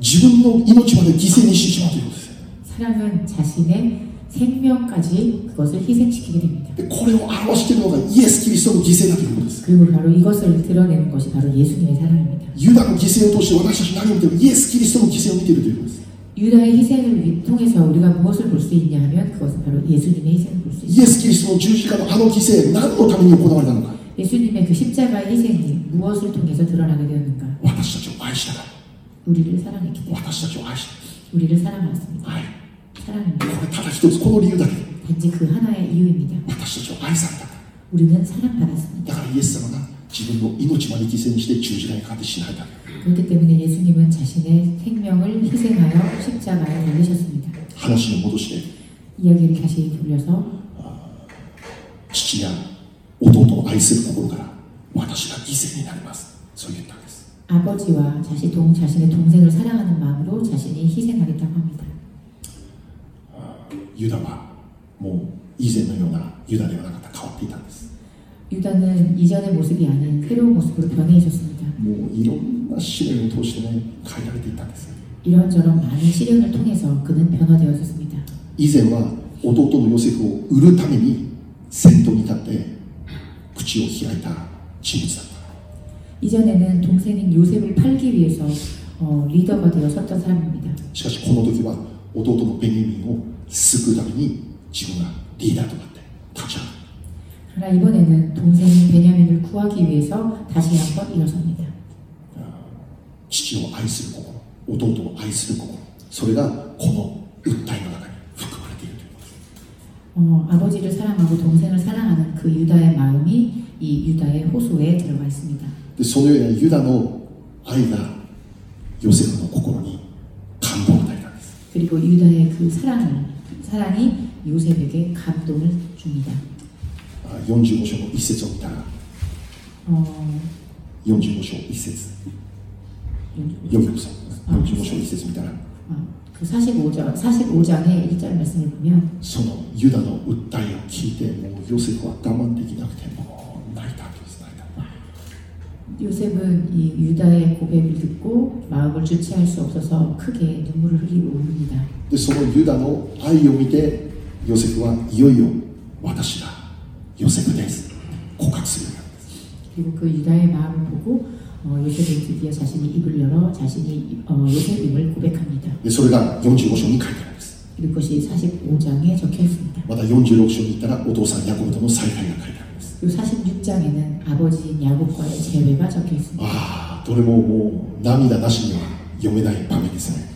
自分の命まで犠牲にしてしまうということです 사랑은 자신의 생명까지 그것을 희생시키게 됩니다. でこれを表しているのがイエス・キリストの犠牲だということです 그리고 바로 이것을 드러내는 것이 바로 예수님의 사랑입니다. ユダの犠牲を通して私たち何を見ているイエス・キリストの犠 유다의 희생을 통해서 우리가 무엇을 볼 수 있냐 하면 그것은 바로 예수님의 희생을 볼 수 있습니다. 예수 그리스도 주시가 바로 기세 나로 당연히 고난을 당한다. 예수님의 그 십자가 희생이 무엇을 통해서 드러나게 되었는가? 우리를 사랑했기 때문에. 우리를 사랑하셨습니다. 사랑입니다. 단지 그 하나의 이유입니다. 우리는 사랑받았습니다. だからイエス様が 自分の命まで犠牲にして十字架にかかって死なれた 그렇기 때문에 예수님은 자신의 생명을 희생하여 십자가에 달리셨습니다. 話の戻しで 이야기를 다시 돌려서 父や弟を愛する心から私が犠牲になりますそう言ったんです 아버지와 자신 동, 자신의 동생을 사랑하는 마음으로 자신이 희생하겠다고 합니다. ユダはもう以前のようなユダではなかった変わっていたんです 유다는 이전의 모습이 아닌 새로운 모습으로 변해 있었습니다. もういろんな試練を通してね変えられていったんです 이런저런 많은 시련을 통해서 그는 변화되었습니다. 以前は弟のヨセフを売るために先頭に立って口を開いた人物だった 이전에는 동생인 요셉을 팔기 위해서 어, 리더가 되어 섰던 사람입니다. しかしこの時は弟のベニヤミンを救うために自分がリーダーとなって立ち上がる 그러나 이번에는 동생인 베냐민을 구하기 위해서 다시 한번 일어섭니다. 父を愛する心弟を愛する心それがこの訴えの中に含まれているということです 어, 아버지를 사랑하고 동생을 사랑하는 그 유다의 마음이 이 유다의 호소에 들어가 있습니다. でそのようなユダの愛がヨセフの心に感動を与えたんです 그리고 유다의 그 사랑을 사랑이 요셉에게 감동을 줍니다. あ45章の一節を見たら 어, 45章一節読みます45章一節見たら 어, 그 45장 45장의 1절 말씀을 보면 そのユダの訴えを聞いてもうヨセフは我慢できなくてもう泣いたわけです泣いた 요셉은 이 유다의 고백을 듣고 마음을 주체할 수 없어서 크게 눈물을 흘리고 웁니다. でそのユダの愛を見てヨセフはいよいよ私が 요셉에 대해서 고각스니다 그리고 그 유다의 마음을 보고 어, 요셉이 드디어 자신이 입을 열어 자신이 어, 요셉임을 고백합니다. 소리가 용지로션이 갈까요? 그리고 그것이 45장에 적혀 있습니다. 마다 용지로션이 있다라 오도산 야곱도 살가야 갈까요? 46장에는 아버지인 야곱과의 재회가 적혀 있습니다. 아, 도레모 뭐, 뭐 남이다 나시니와 요메나의 밤에 있습니다.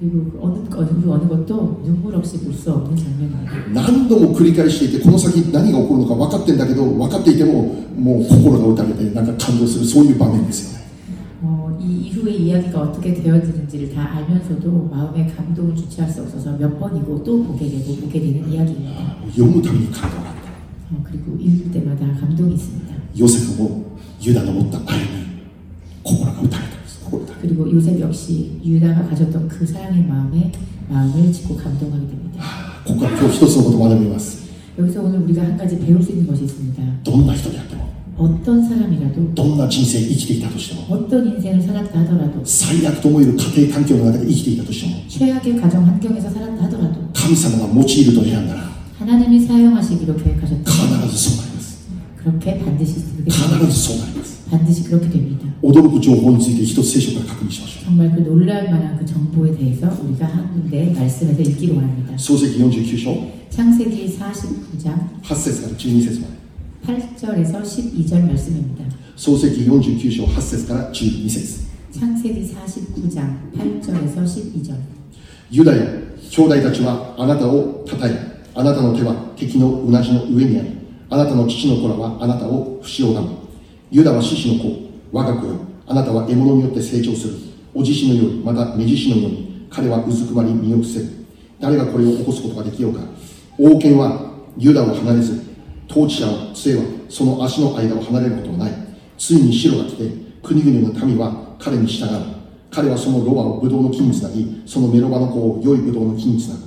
그리고 그 어느, 어느, 그 어느 것도 눈물 없이 볼 수 없는 장면입니다. 何度も繰り返していてこの先何が起こるのか分かってんだけど分かっていてももう心が打たれてなんか感動するそういう場面ですよね 어, 이 이후의 이야기가 어떻게 되어지는지를 다 알면서도 마음의 감동을 주체할 수 없어서 몇 번이고 또 보게 되고 보게 되는 이야기입니다. ああ読むたびに感動があった 어, 그리고 읽을 때마다 감동이 있습니다. ヨセフもユダの持った愛に心が打たれたんです心打たれた 그리고 요셉 역시 유다가 가졌던 그 사랑의 마음에 마음을 짓고 감동하게 됩니다. ここから今日一つのことを学びます 여기서 오늘 우리가 한 가지 배울 수 있는 것이 있습니다. どんな人であっても 어떤 사람이라도 どんな人生生きていたとしても 어떤 인생을 살았다 하더라도 最悪と思える家庭環境の中で生きていたとしても 최악의 가정 환경에서 살았다 하더라도 神様が用いると選んだら 하나님이 사용하시기로 계획하셨다. 必ずそうなります 그렇게 반드시 그렇게 必 됩니다. ずそうなります 반드시 그렇게 됩니다. 驚く情報について一つ聖書から確認しましょ 정말 그 놀랄 만한 그 정보에 대해서 우리가 한 군데 말씀에서 읽기로 합니다. う創世記49章 창세기 49장 8節から12節まで 8절에서 12절 말씀입니다. 創世記49章8節から12節 창세기 49장 8절에서 12절 ユダよ兄弟たちはあなたを叩えあなたの手は敵のうなじの上にあり あなたの父の子らはあなたを不死をがむユダは獅子の子我が子よ。あなたは獲物によって成長する。お獅子のようにまた目獅子のように彼はうずくまり身を伏せる。誰がこれを起こすことができようか。王権はユダを離れず統治者の杖はその足の間を離れることはない。ついに白が来て国々の民は彼に従う。彼はそのロバをブドウの木につなぎそのメロバの子を良いブドウの木につなぐ。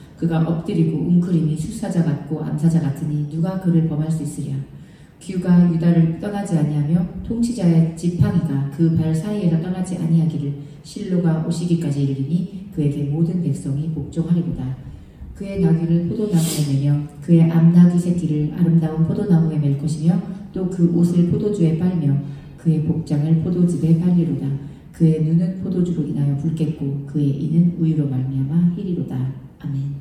그가 엎드리고 웅크림이 수사자 같고 암사자 같으니 누가 그를 범할 수 있으랴 규가 유다를 떠나지 아니하며 통치자의 지팡이가 그 발 사이에서 떠나지 아니하기를 실로가 오시기까지 이르리니 그에게 모든 백성이 복종하리로다 그의 나귀를 포도나무에 매며 그의 암나귀 새끼를 아름다운 포도나무에 맬 것이며 또 그 옷을 포도주에 빨며 그의 복장을 포도즙에 빨리로다 그의 눈은 포도주로 인하여 붉겠고 그의 이는 우유로 말미암아 희리로다. 아멘.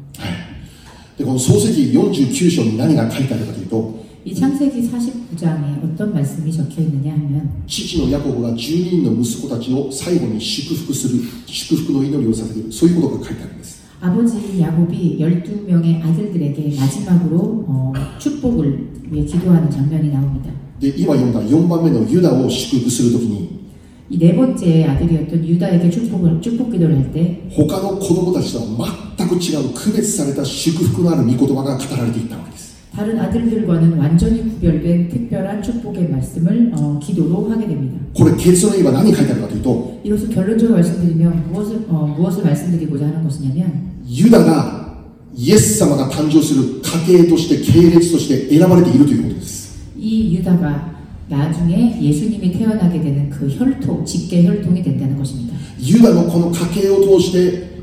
でこの創世記49章に何が書いてあるかというと 이 창세기 49장에 어떤 말씀이 적혀 있느냐 하면 父のヤコブが12人の息子たちを最後に祝福する祝福の祈りを捧げるそういうことが書いてあるんです 아버지 야곱이 12명의 아들들에게 마지막으로 어, 축복을 위해 기도하는 장면이 나옵니다. で今読んだ4番目のユダを祝福するときに 이 네 번째 아들이었던 유다에게 축복을 축복 기도를 할 때 他の子供たちとは 全く違う区別された祝福のある御言葉が語られていったわけです 다른 아들들과는 완전히 구별된 특별한 축복의 말씀을 어, 기도로 하게 됩니다. これ結論言えば何書いてあるかというと 이것을 결론적으로 말씀드리면 무엇을 어, 무엇을 말씀드리고자 하는 것이냐면 ユダがイエス様が誕生する家系として系列として選ばれているということです 이 유다가 나중에 예수님이 태어나게 되는 그 혈통, 직계 혈통이 된다는 것입니다. ユダのこの家系を通して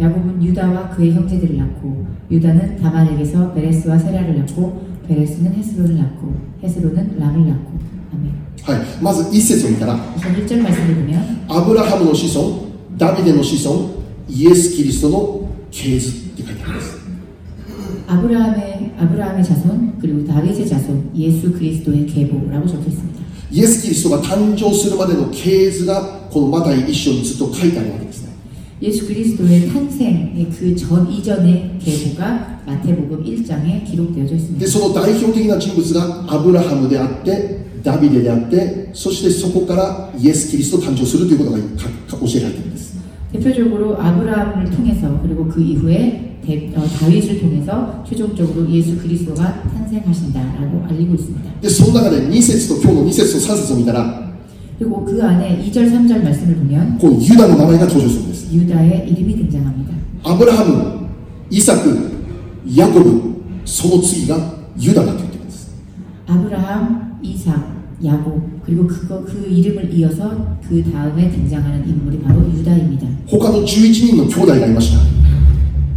야곱은 유다와 그의 형제들을 낳고 유다는 다말에게서 베레스와 세라를 낳고 베레스는 헤스론을 낳고 헤스론은 람을 낳고 아멘. はいまず1節を見たら 우선 1절 말씀을 보면 アブラハムの子孫ダビデの子孫イエス・キリストの系図って書いてあります 아브라함의 아브라함의 자손 그리고 다윗의 자손 예수 그리스도의 계보라고 적혀 있습니다. イエス・キリストが誕生するまでの系図がこのマタイ1章にずっと書いてあるわけですね 예수 그리스도의 탄생의 그 전 이전의 계보가 마태복음 1장에 기록되어져 で 있습니다. その代表的な人物がアブラハムであってダビデであってそしてそこからイエス・キリスト誕生するということがかか教えられているんです 대표적으로 아브라함을 통해서 그리고 그 이후에 대- 어, 다윗을 통해서 최종적으로 예수 그리스도가 탄생하신다라고 알리고 있습니다. でその中で2節と今日の2節と3節を見たら 그리고 그 안에 2절 3절 말씀을 보면 このユダの名前が登場するんです 유다의 이름이 등장합니다. アブラハムイサクヤコブその次がユダだと言ってるんです 아브라함, 이삭, 야곱 그리고 그거 그 이름을 이어서 그 다음에 등장하는 인물이 바로 유다입니다. 他の11人の兄弟がいました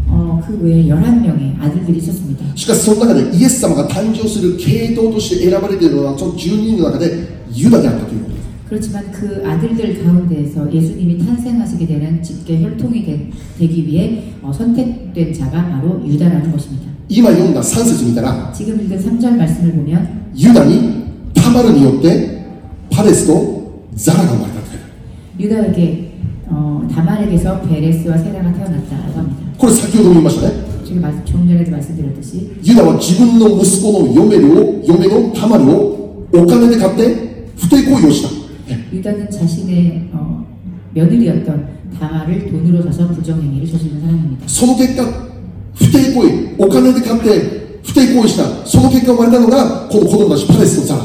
어, 그 외에 11명의 아들들이 있었습니다. しかしその中でイエス様が誕生する系統として選ばれているのはその12人の中でユダであったということです 그렇지만 그 아들들 가운데에서 예수님이 탄생하시게 되는 직계 혈통이 된- 되기 위해 어, 선택된 자가 바로 유다라는 것입니다. 今読んだ3節見たら 지금 읽은 3절 말씀을 보면 ユダにタマルによってパレスとザラが生まれたと書いてある 유다에게 어, 다말에게서 베레스와 세라가 태어났다라고 합니다. これ先ほども言いましたね 지금 말- 조금 전에도 말씀드렸듯이 ユダは自分の息子の嫁を嫁のタマルをお金で買って不貞行為をした ね 유다는 자신의 어, 며느리였던 다말을 돈으로 사서 부정행위를 저지른 사람입니다. その結果不貞行為お金で買って不貞行為したその結果生まれたのがこの子供たちパレスとザラ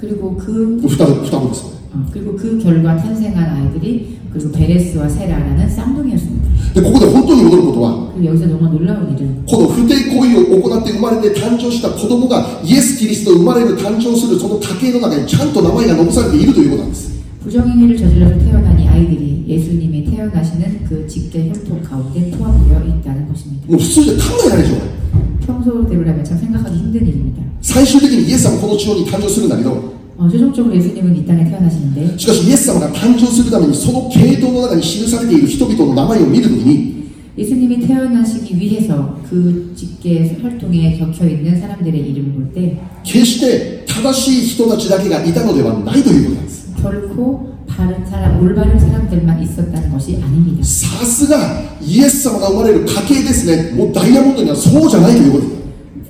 그리고 그双子双子ですよね 어, 그리고 그 결과 탄생한 아이들이 그리고 베레스와 세라라는 쌍둥이였습니다. でここで本当に驚くことは 그리고 여기서 정말 놀라운 일은 この不貞行為を行って生まれて誕生した子供がイエス・キリスト生まれる誕生するその家系の中にちゃんと名前が残されているということなんです 부정행위를 저질러서 태어난 이 아이들이 예수님이 태어나시는 그 직계 혈통 가운데 포함되어 있다는 것입니다. もう普通じゃ考えられないでしょうね 평소대로라면 참 생각하기 힘든 일입니다. 最終的にイエス様はこの地上に誕生するんだけど 어, 최종적으로 예수님은 이 땅에 태어나시는데 しかしイエス様が誕生するためにその系統の中に記されている人々の名前を見るときに 예수님이 태어나시기 위해서 그 직계 혈통에 적혀 있는 사람들의 이름을 볼 때 決して正しい人たちだけがいたのではないということなんです 결코 바른 사람, 올바른 사람들만 있었다는 것이 아닙니다. さすがイエス様が生まれる家系ですねもうダイヤモンドにはそうじゃないということです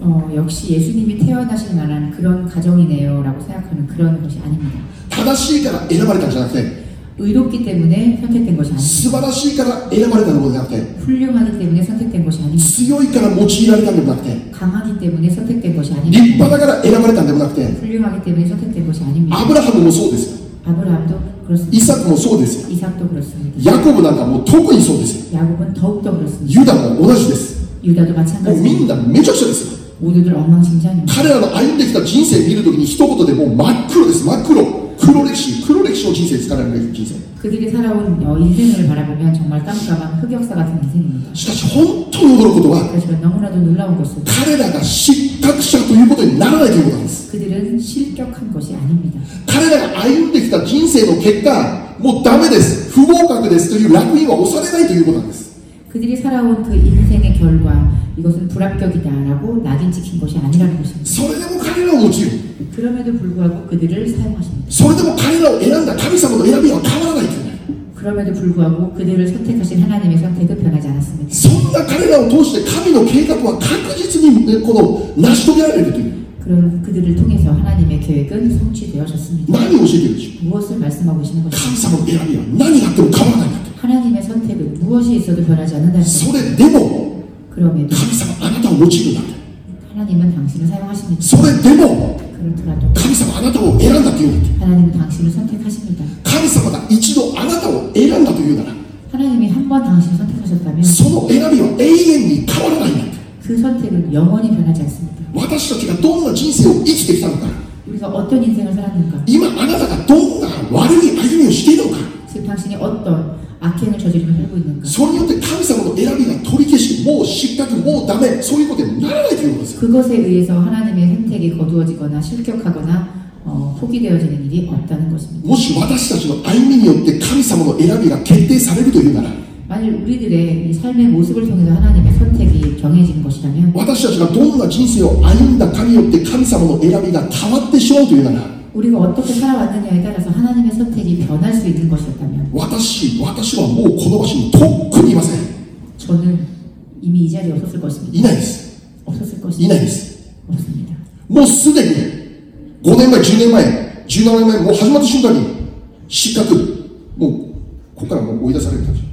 어, 역시 예수님이 태어나실 만한 그런 가정이네요라고 생각하는 그런 것이 아닙니다. 正しいから選ばれたんじゃなくて 의롭기 때문에 선택된 것이 아닙니다. 素晴らしいから選ばれたのではなくて 훌륭하기 때문에 선택된 것이 아닙니다. 強いから用いられたんでもなくて 강하기 때문에 선택된 것이 立 아닙니다. 派だから選ばれたんでもなくて 훌륭하기 때문에 선택된 것이 아닙니다. アブラハムもそうですよ 아브라함도 イサクもそうですよ。ヤコブなんかもう特にそうですよ。ユダも同じですもうみんなめちゃくちゃですよ。모두들 엉망진창입니다. 彼らの歩んできた人生見るときに一言でもう真っ黒です真っ黒黒歴史黒歴史の人生です彼らの人生 그들이 살아온 어, 인생을 바라보면 정말 깜깜한 흑역사 같은 인생입니다. しかし本当に驚くことは 하지만 너무나도 놀라운 것은 彼らが失格者ということにならないということなんです 그들은 실격한 것이 아닙니다. 彼らが歩んできた人生の結果もうダメです不合格ですという烙印は押されないということなんです 그들이 살아온 그 인생의 결과 이것은 불합격이다라고 낙인 찍힌 것이 아니라는 것입니다. それでも彼らを用いる 그럼에도 불구하고 그들을 사용하십니다. それでも彼らを選んだ神様の選びは変わらないというね 그럼에도 불구하고 그들을 선택하신 하나님의 선택은 변하지 않았습니다. そんな彼らを通して神の計画は確実にねこの成し遂げられるという 그런 그들을 통해서 하나님의 계획은 성취되어졌습니다. 何を教えているでしょう 무엇을 말씀하고 계시는 것입니까? 神様の選びは何があっても変わらないんだと 하나님의 선택은 무엇이 있어도 변하지 않는다는 것. それでも 그럼에도 神様あなたを用いるんだと 하나님은 당신을 사용하십니다. それでも 그렇더라도 神様あなたを選んだというんだって 하나님은 당신을 선택하십니다. 神様が一度あなたを選んだというなら 하나님이 한 번 당신을 선택하셨다면 その選びは永遠に変わらないんだって 그 선택은 영원히 변하지 않습니다. 私たちがどんな人生を生きてきたのか 우리가 어떤 인생을 살았는가? 今あなたがどんな悪い歩みをしているのか 지금 당신이 어떤 악행을 저지르며 살고 있는가? それによって神様の選びが取り消しもう失格もうダメそういうことにならないということですよ 그것에 의해서 하나님의 선택이 거두어지거나 실격하거나 어, 포기되어지는 일이 없다는 것입니다. もし私たちの歩みによって神様の選びが決定されるというなら 만일 우리들의 이 삶의 모습을 통해서 하나님의 선택이 정해지는 것이라면 私たちがどんな人生を歩んだかによって神様の選びが変わってしまうというなら 우리가 어떻게 살아왔느냐에 따라서 하나님의 선택이 변할 수 있는 것이었다면 私私はもうこの場所にとっくにいません 저는 이미 이 자리에 없었을 것입니다. いないです 없었을 い 것입니다. ないです 없습니다. もうすでに5年前10年前17年前もう始まった瞬間に失格もうここからもう追い出されるたち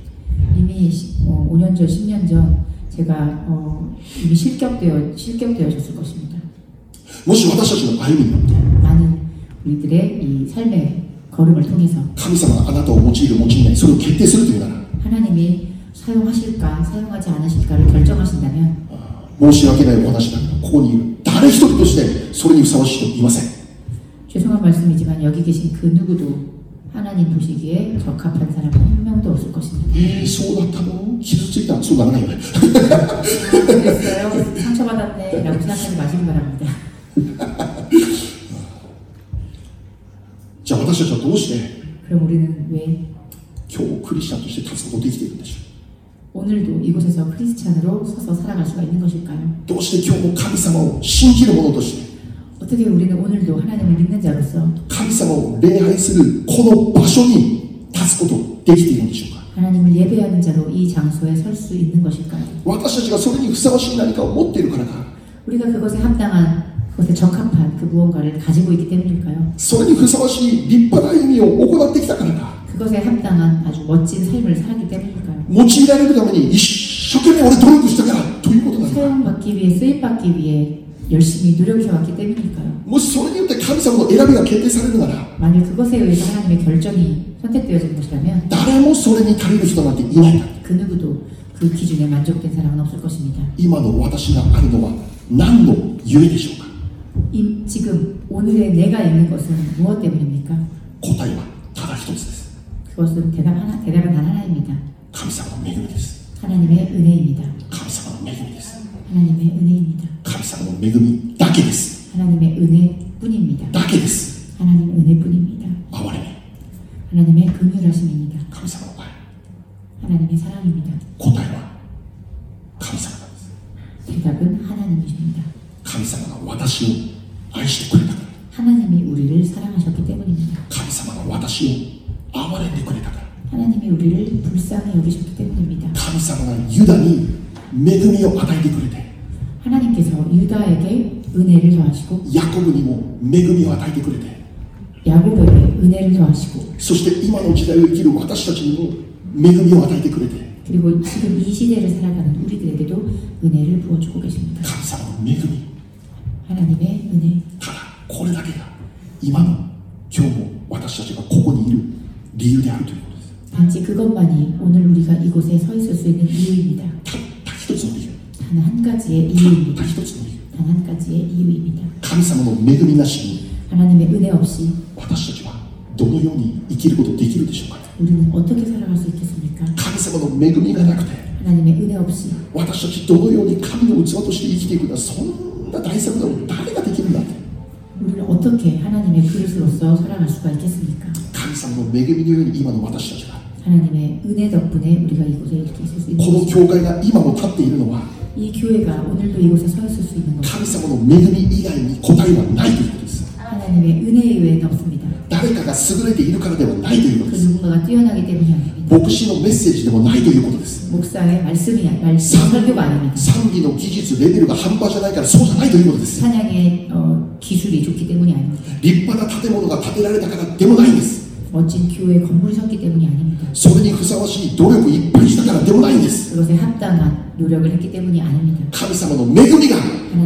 이미 시- 어, 5년 전, 10년 전 제가 어, 이미 실격되어 실격되어졌을 것입니다. もし私たちの歩みによって 많은 우리들의 이 삶의 걸음을 통해서 神様があなたを用いる用いないそれを決定するというなら 하나님이 사용하실까 사용하지 않으실까를 결정하신다면 申し訳ないお話だがここにいる誰一人としてそれにふさわしい人いません 죄송한 말씀이지만 여기 계신 그 누구도 하나님 보시기에 적합한 사람 한 명도 없을 것입니다. えー、そうだったの傷ついたそうならないよね 그랬어요. 상처받았네라고 생각하지 마시기 바랍니다. じゃあ私たちはどうして 그럼 우리는 왜 今日クリスチャンとして立つことができているんでしょ 오늘도 이곳에서 크리스찬으로 서서 살아갈 수가 있는 것일까요? うどうして今日も神様を信じる者として 어떻게 우리는 오늘도 하나님을 믿는 자로서 神様を礼拝するこの場所に立つことできているんでしょうか 하나님을 예배하는 자로 이 장소에 설 수 있는 것일까요? 私たちがそれにふさわしい何かを持っているからか 우리가 그것에 합당한 그것에 적합한 그 무언가를 가지고 있기 때문일까요? それにふさわしい立派な歩みを行ってきたからか 그것에 합당한 아주 멋진 삶을 살았기 때문일까요? 用いられるために一生懸命俺努力したからということなんだ 사용받기 위해 쓰임받기 위해 열심히 노력해왔기 때문일까요? もしそれによって神様の選びが決定されるなら 만일 그것에 의해서 하나님의 결정이 선택되어진 것이라면 誰もそれに足りる人なんていないんだ 그 누구도 그 기준에 만족된 사람은 없을 것입니다. 今の私があるのは何のゆえでしょうか 이, 지금 오늘의 내가 있는 것은 무엇 때문입니까? 答えはただ一つです 그것은 대답 하나, 대답은 단 하나입니다. 神様の恵みです 하나님의 은혜입니다. 神様の恵みです 하나님의 은혜입니다. 神様の恵みだけです 하나님의 은혜뿐입니다. だけです 하나님 은혜뿐입니다. 憐れみ 하나님의 긍휼하심입니다. 神様の愛 하나님의 사랑입니다. 答えは神様なんです 대답은 하나님이십니다. 神様が私を愛してくれたから 하나님이 우리를 사랑하셨기 때문입니다. 神様が私を憐れんでくれたから 하나님이 우리를 불쌍히 여기셨기 때문입니다. 神様がユダに 恵みを与えてくれて 하나님께서 유다에게 은혜를 더하시고 ヤコブにも恵みを与えてくれて 야곱에게 은혜를 더하시고 そして今の時代を生きる私たちにも恵みを与えてくれて 그리고 지금 이 시대를 살아가는 우리들에게도 은혜를 부어주고 계십니다. 神様の恵み 하나님의 은혜 ただこれだけが今の今日も私たちがここにいる理由であるということです 단지 그것만이 오늘 우리가 이곳에 서 있을 수 있는 이유입니다. たった一つの理由 단 한 가지의 たっ 이유입니다. た一つの理由 단 한 가지의 이유입니다. 神様の恵みなしに 하나님의 은혜 없이 私たちはどのように生きることできるでしょうか 우리는 어떻게 살아갈 수 있겠습니까? 神様の恵みがなくて 하나님의 은혜 없이 私たちどのように神の器として生きていくのはそんな大作なの誰ができるんだって 우리를 어떻게 하나님의 그릇으로서 살아갈 수가 있겠습니까? 神様の恵みのように今の私たちが 하나님의 은혜 덕분에 우리가 이곳에 이렇게 있을 수 있는 この 것입니다. 教会が今も立っているのは 이 교회가 오늘도 이곳에 서 있을 수 있는 것 神様の恵み以外に答えはないということです 하나님의 은혜 이외에는 없습니다. 誰かが優れているからではないということ 그 です 누군가가 뛰어나기 때문이 아닙니다. 牧師のメッセージでもないということです 목사의 말씀이 말씀 설교가 아닙니다. 賛美の技術レベルが半端じゃないからそうじゃないということです 찬양의 어, 기술이 좋기 때문이 아닙니다. 立派な建物が建てられたからでもないんです 멋진 교회 건물이 섰기 때문이 아닙니다. それにふさわしい努力いっぱいしたからでもないんです 그것에 합당한 노력을 했기 때문이 아닙니다. 神様の恵みが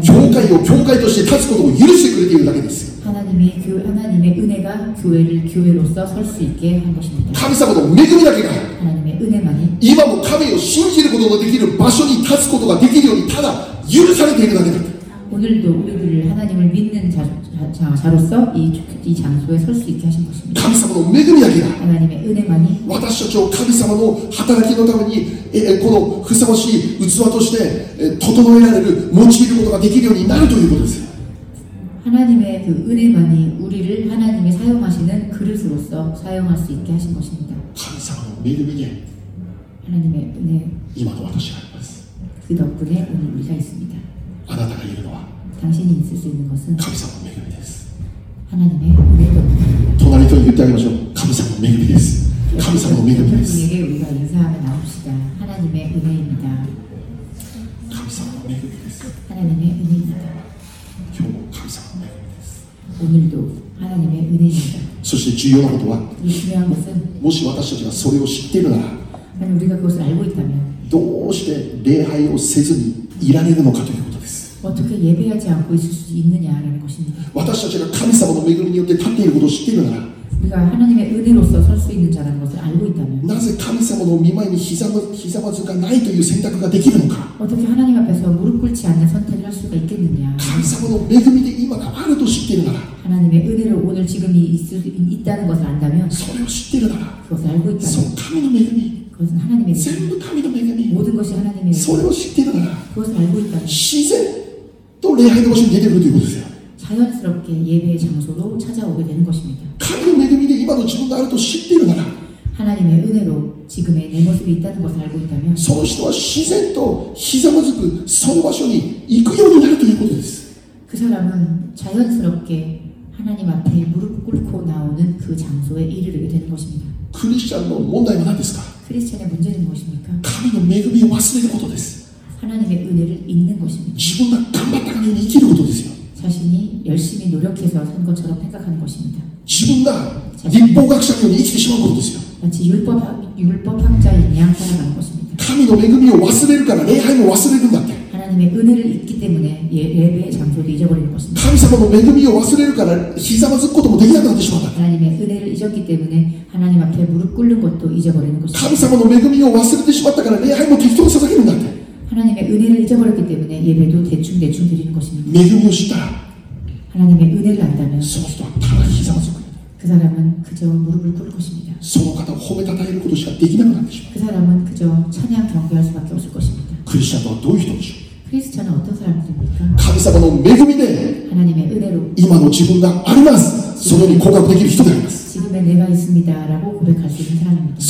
教会を教会として立つことを許してくれているだけです 하나님이 교, 하나님의 은혜가 교회를 교회로서 설 수 있게 한 것입니다. 神様の恵みだけが 하나님의 은혜만이 今も神を信じることのできる場所に立つことができるようにただ許されているだけだ 오늘도 우리들을 하나님을 믿는 자, 자, 자, 로서 이, 이 장소에 설 수 있게 하신 것입니다. 神様の恵みだけが 하나님의 은혜만이 私たちを神様の働きのためにえーこのふさわしい器としてえー整えられる用いることができるようになるということです 하나님의 그 은혜만이 우리를 하나님이 사용하시는 그릇으로서 사용할 수 있게 하신 것입니다. 神様の恵みで 하나님의 은혜 今の私があります 그 덕분에 오늘 우리가 있습니다. あなたがいるのは神様の恵みです。隣と言ってあげましょう。神様の恵みです。神様の恵みです。神様の恵みです。今日も神様の恵みです。そして重要なことはもし私たちがそれを知っているならどうして礼拝をせずにいられるのかという 어떻게 예배하지 않고 있을 수 있느냐라는 것입니다. 私たちが神様の恵みによって立っていることを知っているなら 우리가 하나님의 은혜로서 설 수 있는 자라는 것을 알고 있다면 なぜ神様の見舞いにひざまひざまずかないという選択ができるのか 어떻게 하나님 앞에서 무릎 꿇지 않는 선택을 할 수가 있겠느냐 神様の恵みで今があると知っているなら 하나님의 은혜를 오늘 지금 이 있을 수 있다는 것을 안다면 それを知っているなら 그것을 알고 そ 있다면 の神の恵み 그것은 하나님의 全 은혜 部神の恵み 모든 것이 하나님의 そ 은혜 れを知っているなら 그것을 알고 있다면 自然 또 레이하게 오신 예배로도 이루어지세요. 자연스럽게 예배의 장소로 찾아오게 되는 것입니다. 하나님 믿음이게 임하도 지금 나를 또 쉽게 일어나라. 하나님의 은혜로 지금의 내 모습이 있다는 것을 알고 있다면 서로시와 희생도 희생모습 성과시오니 이끄여오는 하루도 일어났어요. 그 사람은 자연스럽게 하나님 앞에 무릎 꿇고 나오는 그 장소에 이르게 되는 것입니다. 크리스천의 문제는 무엇입니까? 크리스천의 문제는 무엇입니까? 하나님의 은혜를 잇는 것입니다. 노력해서 산 것처럼 생각하는 것입니다. 지금나 입보각상은 네. 이치심을 거두세요. 마치 율법 율법 학자인 양 살아가는 것입니다. 하나님의 은혜를 와스레르가라 내 하나님 와스레르간다. 하나님의 은혜를 잊기 때문에 예, 예배의 장소도 잊어버리는 것입니다. 하나님의 은혜를 와스레르가라 시사만 듣고도 못하게 한다는 뜻입니다. 하나님의 은혜를 잊었기 때문에 하나님 앞에 무릎 꿇는 것도 잊어버리는 것입니다. 하나님의 은혜를 와스레르가라 내 하나님 뒤통수 사사기는다. 하나님의 은혜를 잊어버렸기 때문에 예배도 대충 대충 드리는 것입니다. 매금이 오시다. 하나님의 은혜를 안다면 그 사람은 그저 무릎을 꿇을 것입니다. 그 사람은 그저 찬양 경배할 수밖에 없을 것입니다. 크리스천도 크리스천은 어떤 사람입니까? 하나님의 은혜로 지금의 내가 있습니다라고 고백할 수 있는 사람입니다.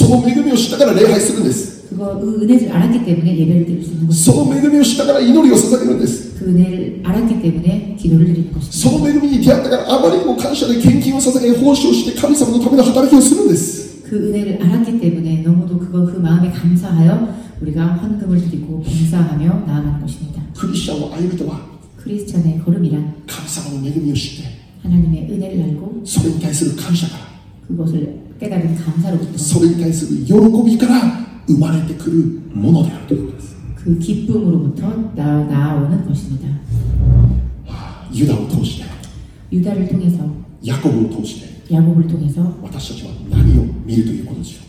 す 그거 그 은혜를 알았기 때문에 예배를 드릴 수 있는 そ 것입니다 の恵みを知ったから祈りを捧げるんです 그 은혜를 알았기 때문에 기도를 드리는 것입니다. その恵みに出会ったからあまりにも感謝で献金を捧げ奉仕をして神様のための働きをするんです 그 은혜를 알았기 때문에 너무도 그거 그 마음에 감사하여 우리가 헌금을 드리고 봉사하며 나아가는 것입니다. クリスチャンの歩みとは 크리스찬의 걸음이란 神様の恵みを知って 하나님의 은혜를 알고 それに対する感謝から 그것을 깨달은 감사로부터 それに対する喜びから 生まれてくるものであるということです 그 기쁨으로부터 나, 나아오는 것입니다. ユダを通して 유다를 통해서 ヤコブを通して 야곱을 통해서 私たちは何を見るということでしょ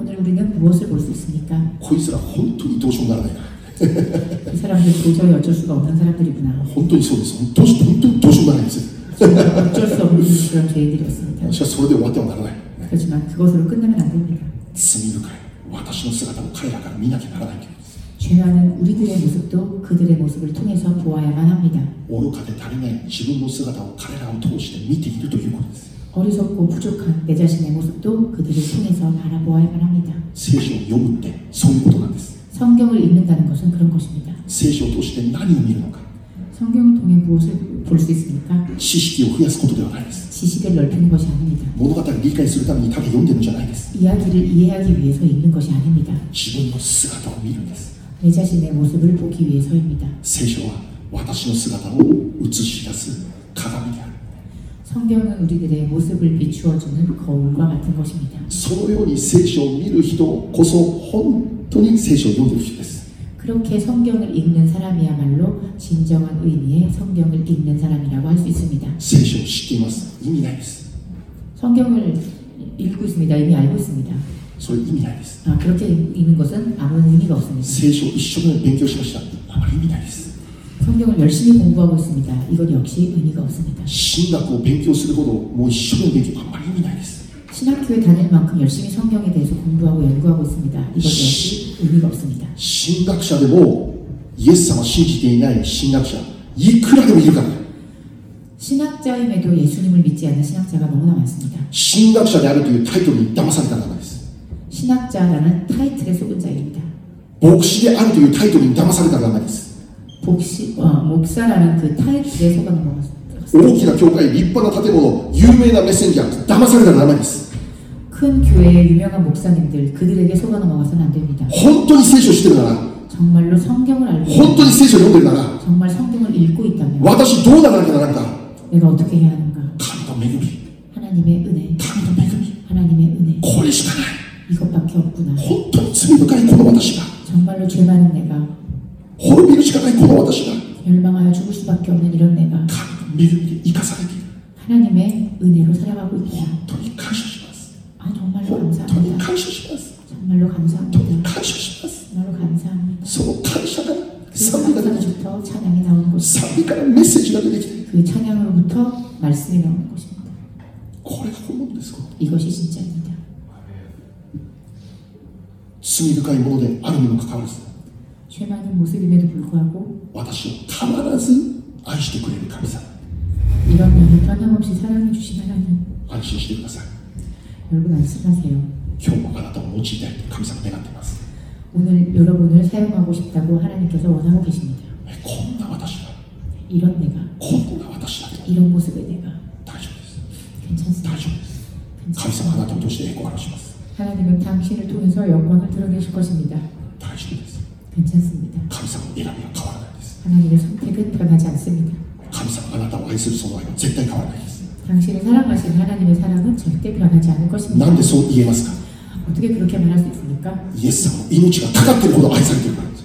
오늘 우리는 무엇을 볼 수 있습니까? うこいつら本当にどうしようもならないな 이 사람들 도저히 어쩔 수가 없는 사람들이구나. 本当にそうですどうし本当にどうしようもならないんですよ 어쩔 수 없는 그런 죄인들이었습니다. しかしそれで終わってはならない 그렇지만 그것으로 끝나면 안 됩니다. 罪深い 私の姿を彼らから見なきゃならないけど 죄 많은 우리들의 모습도 그들의 모습을 통해서 보아야만 합니다. 愚かで足りない自分の姿を彼らを通して見ているということです 어리석고 부족한 내 자신의 모습도 그들을 통해서 바라보아야만 합니다. 聖書を読むってそういうことなんです 성경을 읽는다는 것은 그런 것입니다. 聖書を通して何を見るのか 성경을 통해 무엇을 볼 수 있습니까? 知識を増やすことではないです 지식을 넓히는 것이 아닙니다. 物語を理解するためにただ読んでるんじゃないです 이야기를 이해하기 위해서 읽는 것이 아닙니다. 自分の姿を見るんです 내 자신의 모습을 보기 위해서입니다. 聖書は私の姿を映し出す鏡である 성경은 우리들의 모습을 비추어주는 거울과 같은 것입니다. そのように聖書を見る人こそ本当に聖書を読んでいる人です 그렇게 성경을 읽는 사람이야말로 진정한 의미의 성경을 읽는 사람이라고 할 수 있습니다. 聖書を知っています意味ないです 성경을 읽고 있습니다. 이미 알고 있습니다. それ意味ないです 아, 그렇게 읽는 것은 아무 의미가 없습니다. 聖書を一生懸命勉強しましたあまり意味ないです 성경을 열심히 공부하고 있습니다. 이것 역시 의미가 없습니다. 神学を勉強するほどもう一生懸命勉強あんまり意味ないです 신학교에 다닐 만큼 열심히 성경에 대해서 공부하고 연구하고 있습니다. 이것 역시 의미가 없습니다. 神学者でもイエス様を信じていない神学者いくらでもいるからね 신학자임에도 예수님을 믿지 않는 신학자가 너무나 많습니다. 神学者であるというタイトルに騙されたらダメです 신학자라는 타이틀에 속은 자입니다. 牧師であるというタイトルに騙されたらダメです 복시, 어, 목사라는 그 타이틀에 속아 넘어갔습니다. 大きな教会立派な建物有名なメッセンジャー騙されたらダメです 큰 교회의 유명한 목사님들 그들에게 속아 넘어가서는 안 됩니다. 本当に聖書を知ってるなら 정말로 성경을 알고 本当に聖書を読んでるなら 정말 성경을 읽고 있다면 私どうならなきゃならんか 내가 어떻게 해야 하는가? 神の恵み 하나님의 은혜, 神の恵み 하나님의 은혜 これしかない 이것밖에 없구나. 本当に罪深いこの私が 정말로 죄 많은 내가 滅びるしかないこの私が 멸망하여 죽을 수밖에 없는 이런 내가 神の恵みで生かされている 하나님의 은혜로 살아가고 있구나. 本当に感謝します 아 정말로 本当に 감사합니다. 感謝します 정말로 本当に 감사합니다. 感謝します 정말로 감사합니다. その感謝から그 賛美が出てきて 감사로부터 찬양이 나오는 것이 賛美からメッセージが出てきて 그 찬양으로부터 말씀이 나오는 것입니다. これが本物です 이것이 진짜입니다. 罪深いものであるにもかかわらず 죄 많은 모습임에도 불구하고 私をたまらず愛してくれる神様 이런 나를 변함없이 사랑해 주신 하나님 安心してください 여러분 안심하세요. 교구가 너무 지대할 때 감상대가 되었어. 오늘 여러분을 사용하고 싶다고 하나님께서 원하고 계십니다. こんな私が。 이런 내가. こんな私が。 이런 모습의 내가. 大丈夫。 괜찮습니다. 大丈夫。 神様はあなたを通して栄光を現します。 하나님은 당신을 통해서 영광을 드러내실 것입니다. 大丈夫。 괜찮습니다. 神様の選びは変わらないです。 하나님의 선택은 변하지 않습니다. 감상 하나 더 와있을 소모하면 절대 가와나이스. 당신을 사랑하신 하나님의 사랑은 절대 변하지 않을 것입니다. なんでそう言えますか 어떻게 그렇게 말할 수 있습니까? イエス様の命がかかっているほど愛されているからです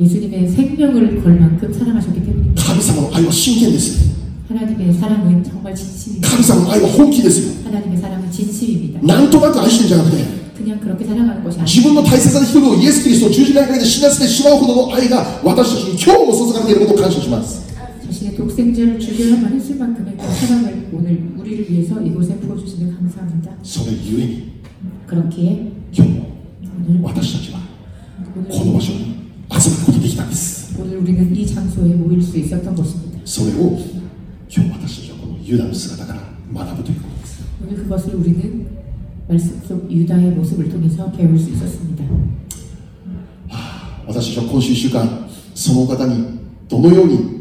예수님의 생명을 걸 만큼 사랑하셨기 때문입니다. 神様の愛は真剣です 하나님의 사랑은 정말 진심입니다. 神様の愛は本気ですよ 하나님의 사랑은 진심입니다. なんとなく愛してるんじゃなくて 그냥 그렇게 사랑하는 것이 自 아니라 分の大切な一人をイエス・キリストを十字架にかけて死なせてしまうほどの愛が私たちに今日も注がれていることを感謝します 자신의 독생자를 죽여야만 했을 만큼의 그 사랑을 오늘 우리를 위해서 이곳에 부어주시면 감사합니다. それゆえに 그렇기에 今日も 오늘 私たちは 오늘, この場所に集まることができたんです 오늘 우리는 이 장소에 모일 수 있었던 것입니다. それを今日私たちはこのユダの姿から学ぶということです 오늘 그것을 우리는 말씀 속 유다의 모습을 통해서 배울 수 있었습니다. 私たちは今週1週間その方にどのように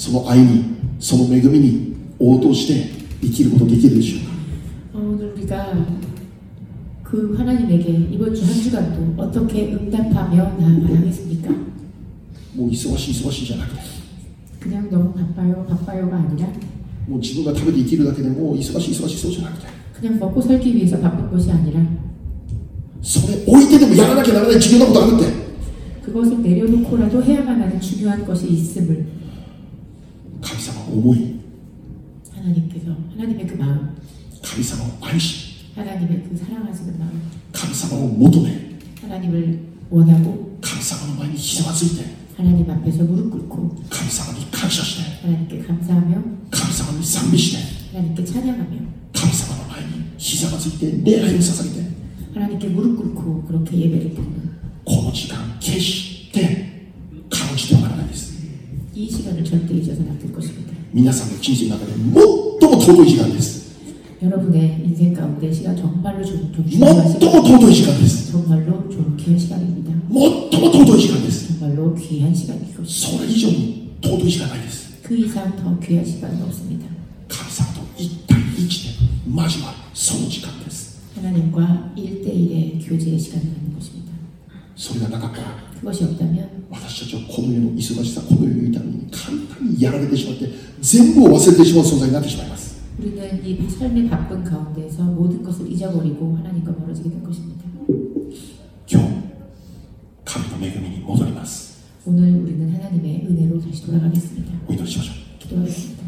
その愛にその恵みに応答して生きることできるでしょうか 어, 오늘 우리가 그 하나님에게 이번 주 한 주간도 어떻게 응답하며 나아가야 하겠습니까? もう忙しい忙しいじゃなくて 그냥 너무 바빠요, 바빠요가 아니라 もう自分が食べて生きるだけでもう忙しい忙しいそうじゃなくて 그냥 먹고 살기 위해서 바쁜 것이 아니라 それ置いてでもやらなきゃならない重要なことあるって 그것을 내려놓고라도 해야만 하는 중요한 것이 있음을 고모이. 하나님께서 하나님의 그 마음. 감사하고 관심. 하나님의 그 사랑하시는 마음. 감사하고 모둠에. 하나님을 원하고 감사하고 많이 희생했을 때. 하나님 앞에서 무릎 꿇고 감사하고 가셨을 때. 하나님께 감사하며 감사하고 삼비시네 하나님께 찬양하며 감사하고 많이 희생했을 때내 아이를 사살 때. 하나님께 무릎 꿇고 그렇게 예배를 드는 고지가 계실 때. 강지도 말하겠습니다. 이 시간을 절대 잊어서는 안될 것입니다. 皆さんの人生の中で最も尊い時間です 여러분의 인생 가운데 시간 정말로 좀, 좀 最 중요한 も 시간, 尊い時間です 정말로 존귀한 시간입니다. 最も尊い時間です 정말로 귀한 시간일 것입니다. それ以上に尊い時間ないです 그 이상 더 귀한 시간은 없습니다. 神様と一対一で交わるその時間です 하나님과 1대1의 교제의 시간을 갖는 것입니다. それがなかったら 그것이 없다면 私たちはこの世の忙しさこの世の痛みに簡単にやられてしまって全部を忘れてしまう存在になってしまいます 우리는 이 삶의 바쁜 가운데서 모든 것을 잊어버리고 하나님과 멀어지게 될 것입니다. 今日神の恵みに戻ります 오늘 우리는 하나님의 은혜로 다시 돌아가겠습니다. お祈りしましょう 기도하겠습니다.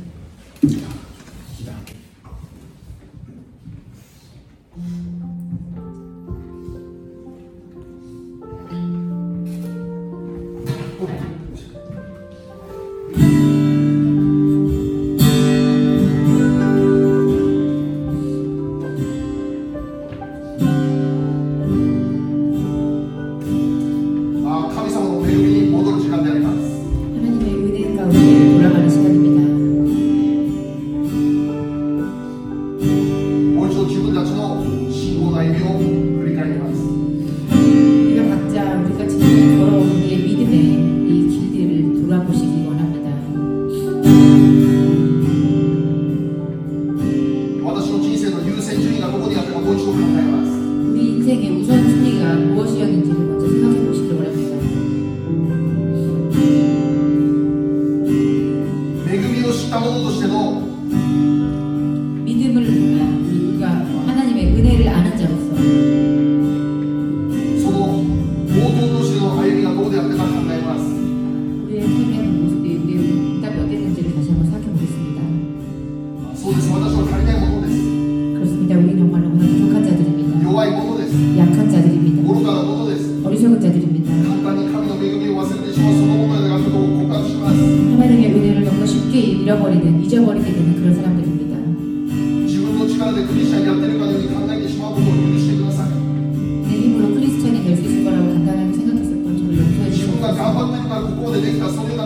こま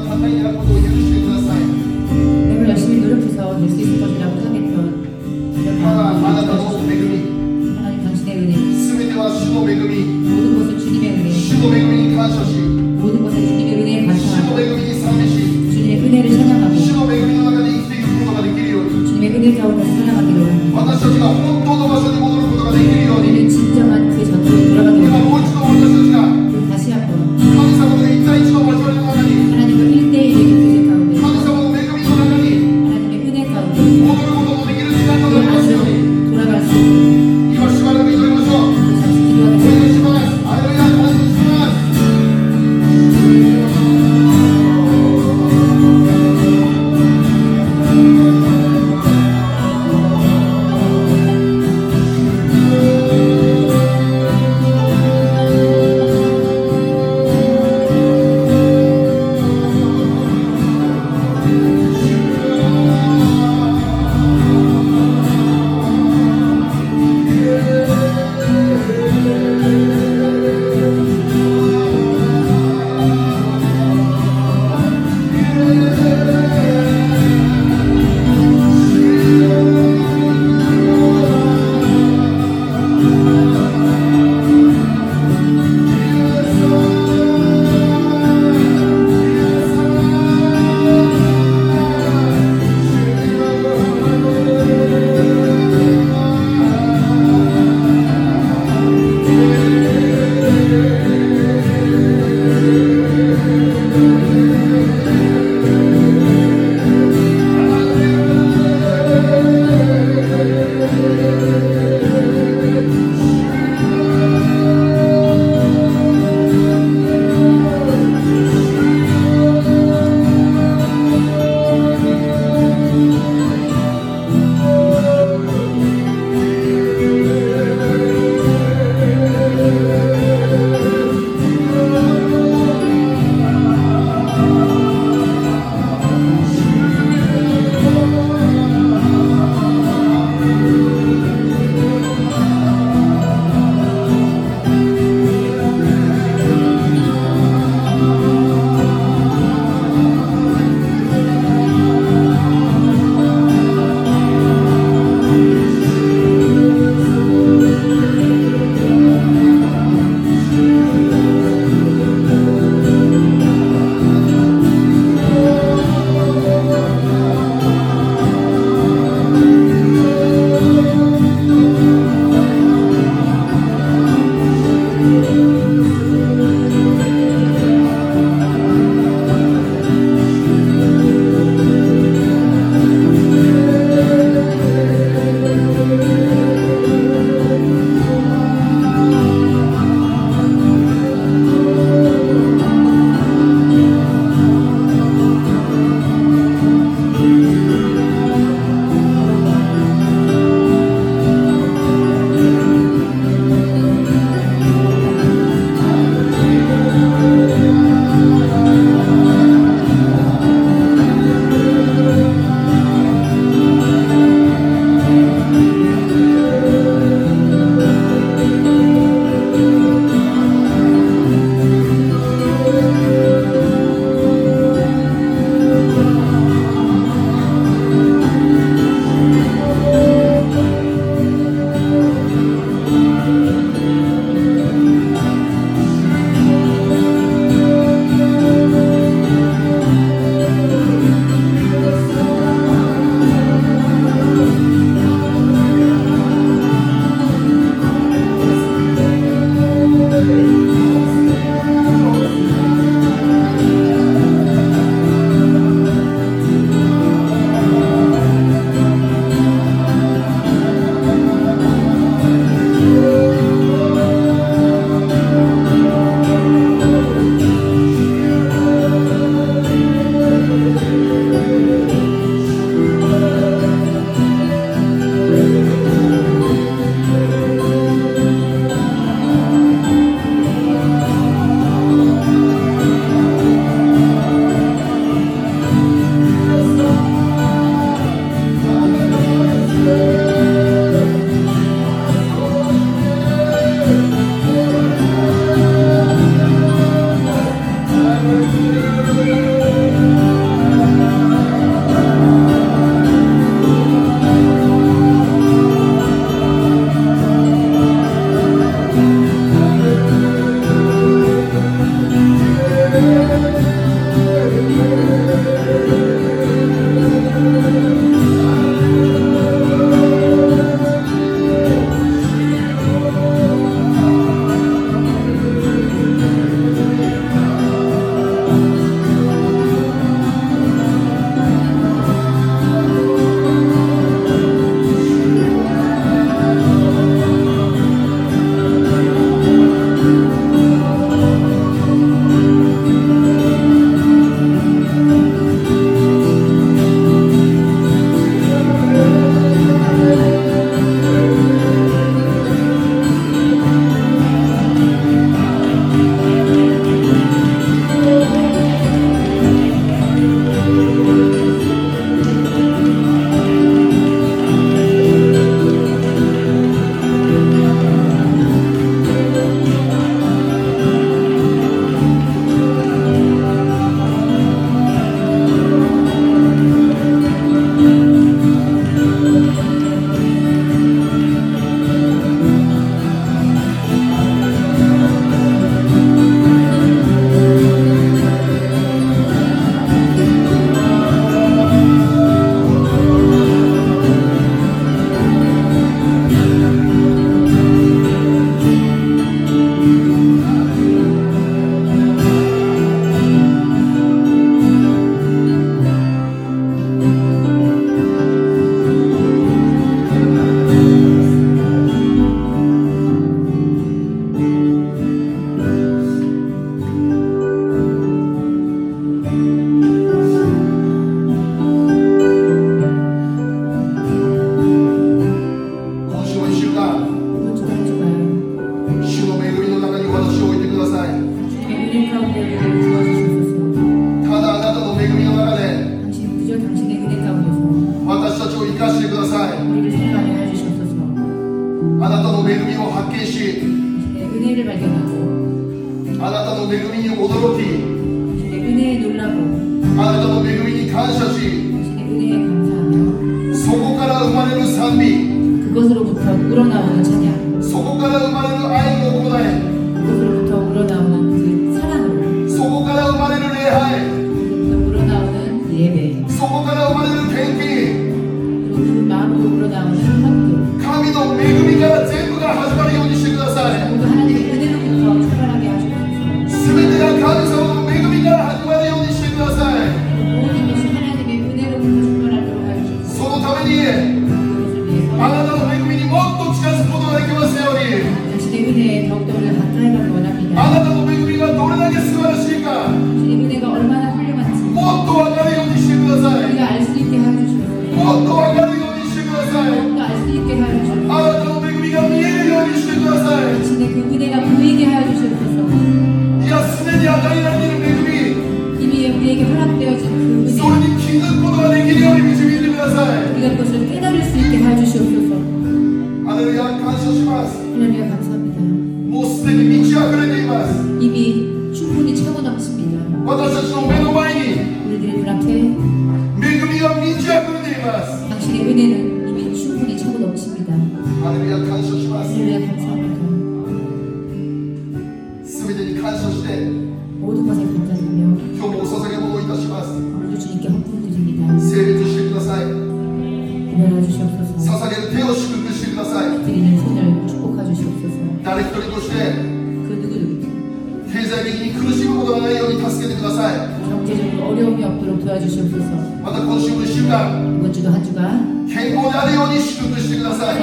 健康であるように祝福してください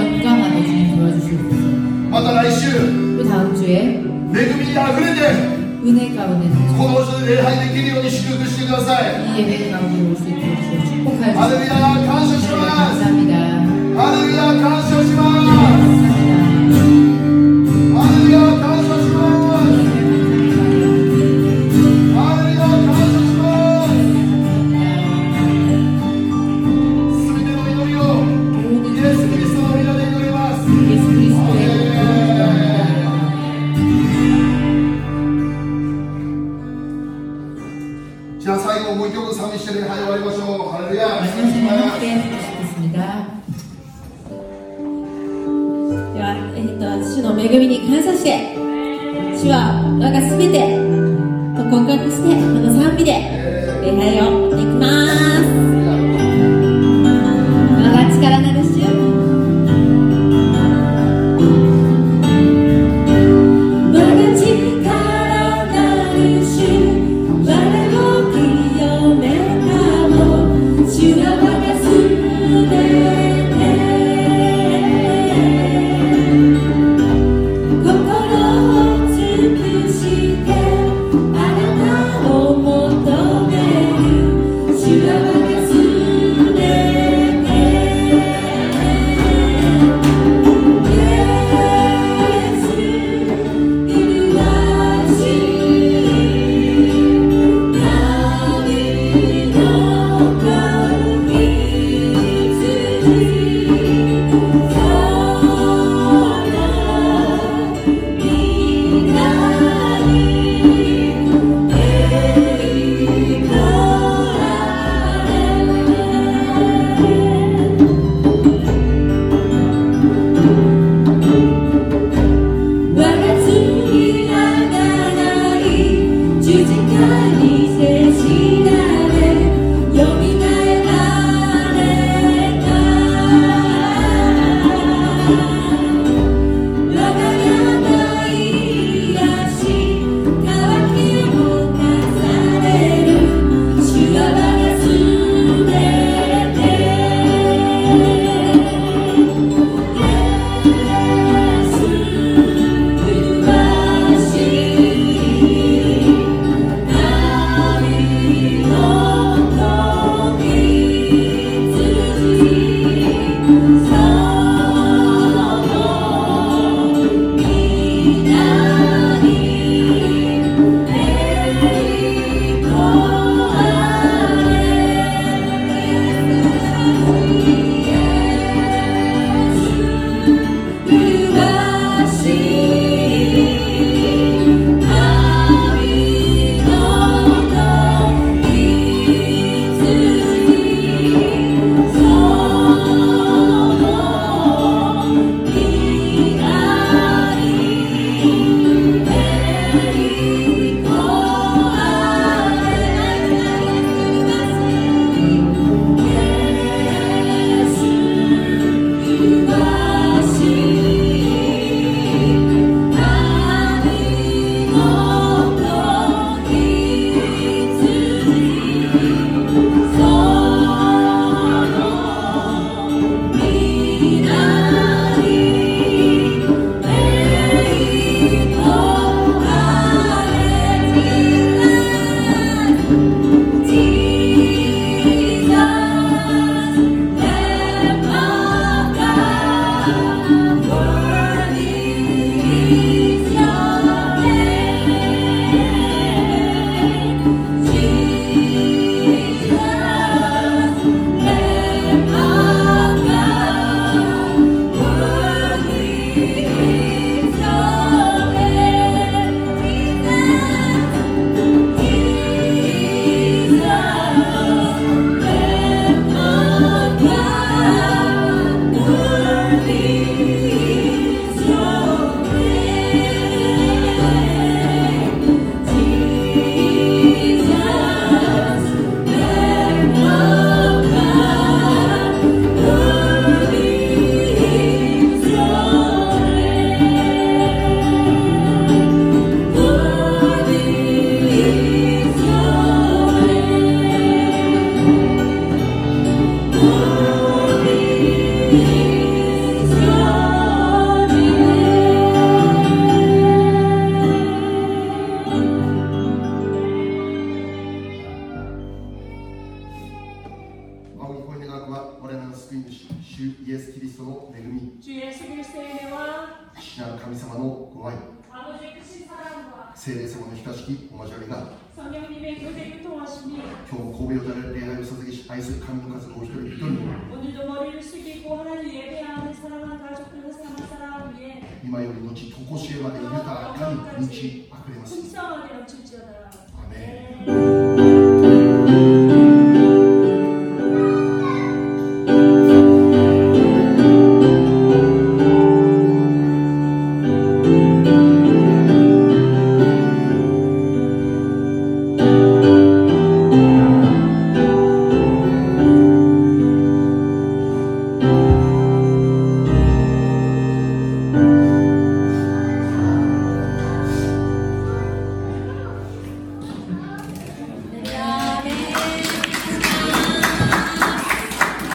また来週恵みにあふれて은혜가 은혜를 고모수 예하의 길이오니 시루를 시루가사이 이 예배를 가운데 모습을 축복하여 주시옵소서 감사합니다 할렐루야 감사합니다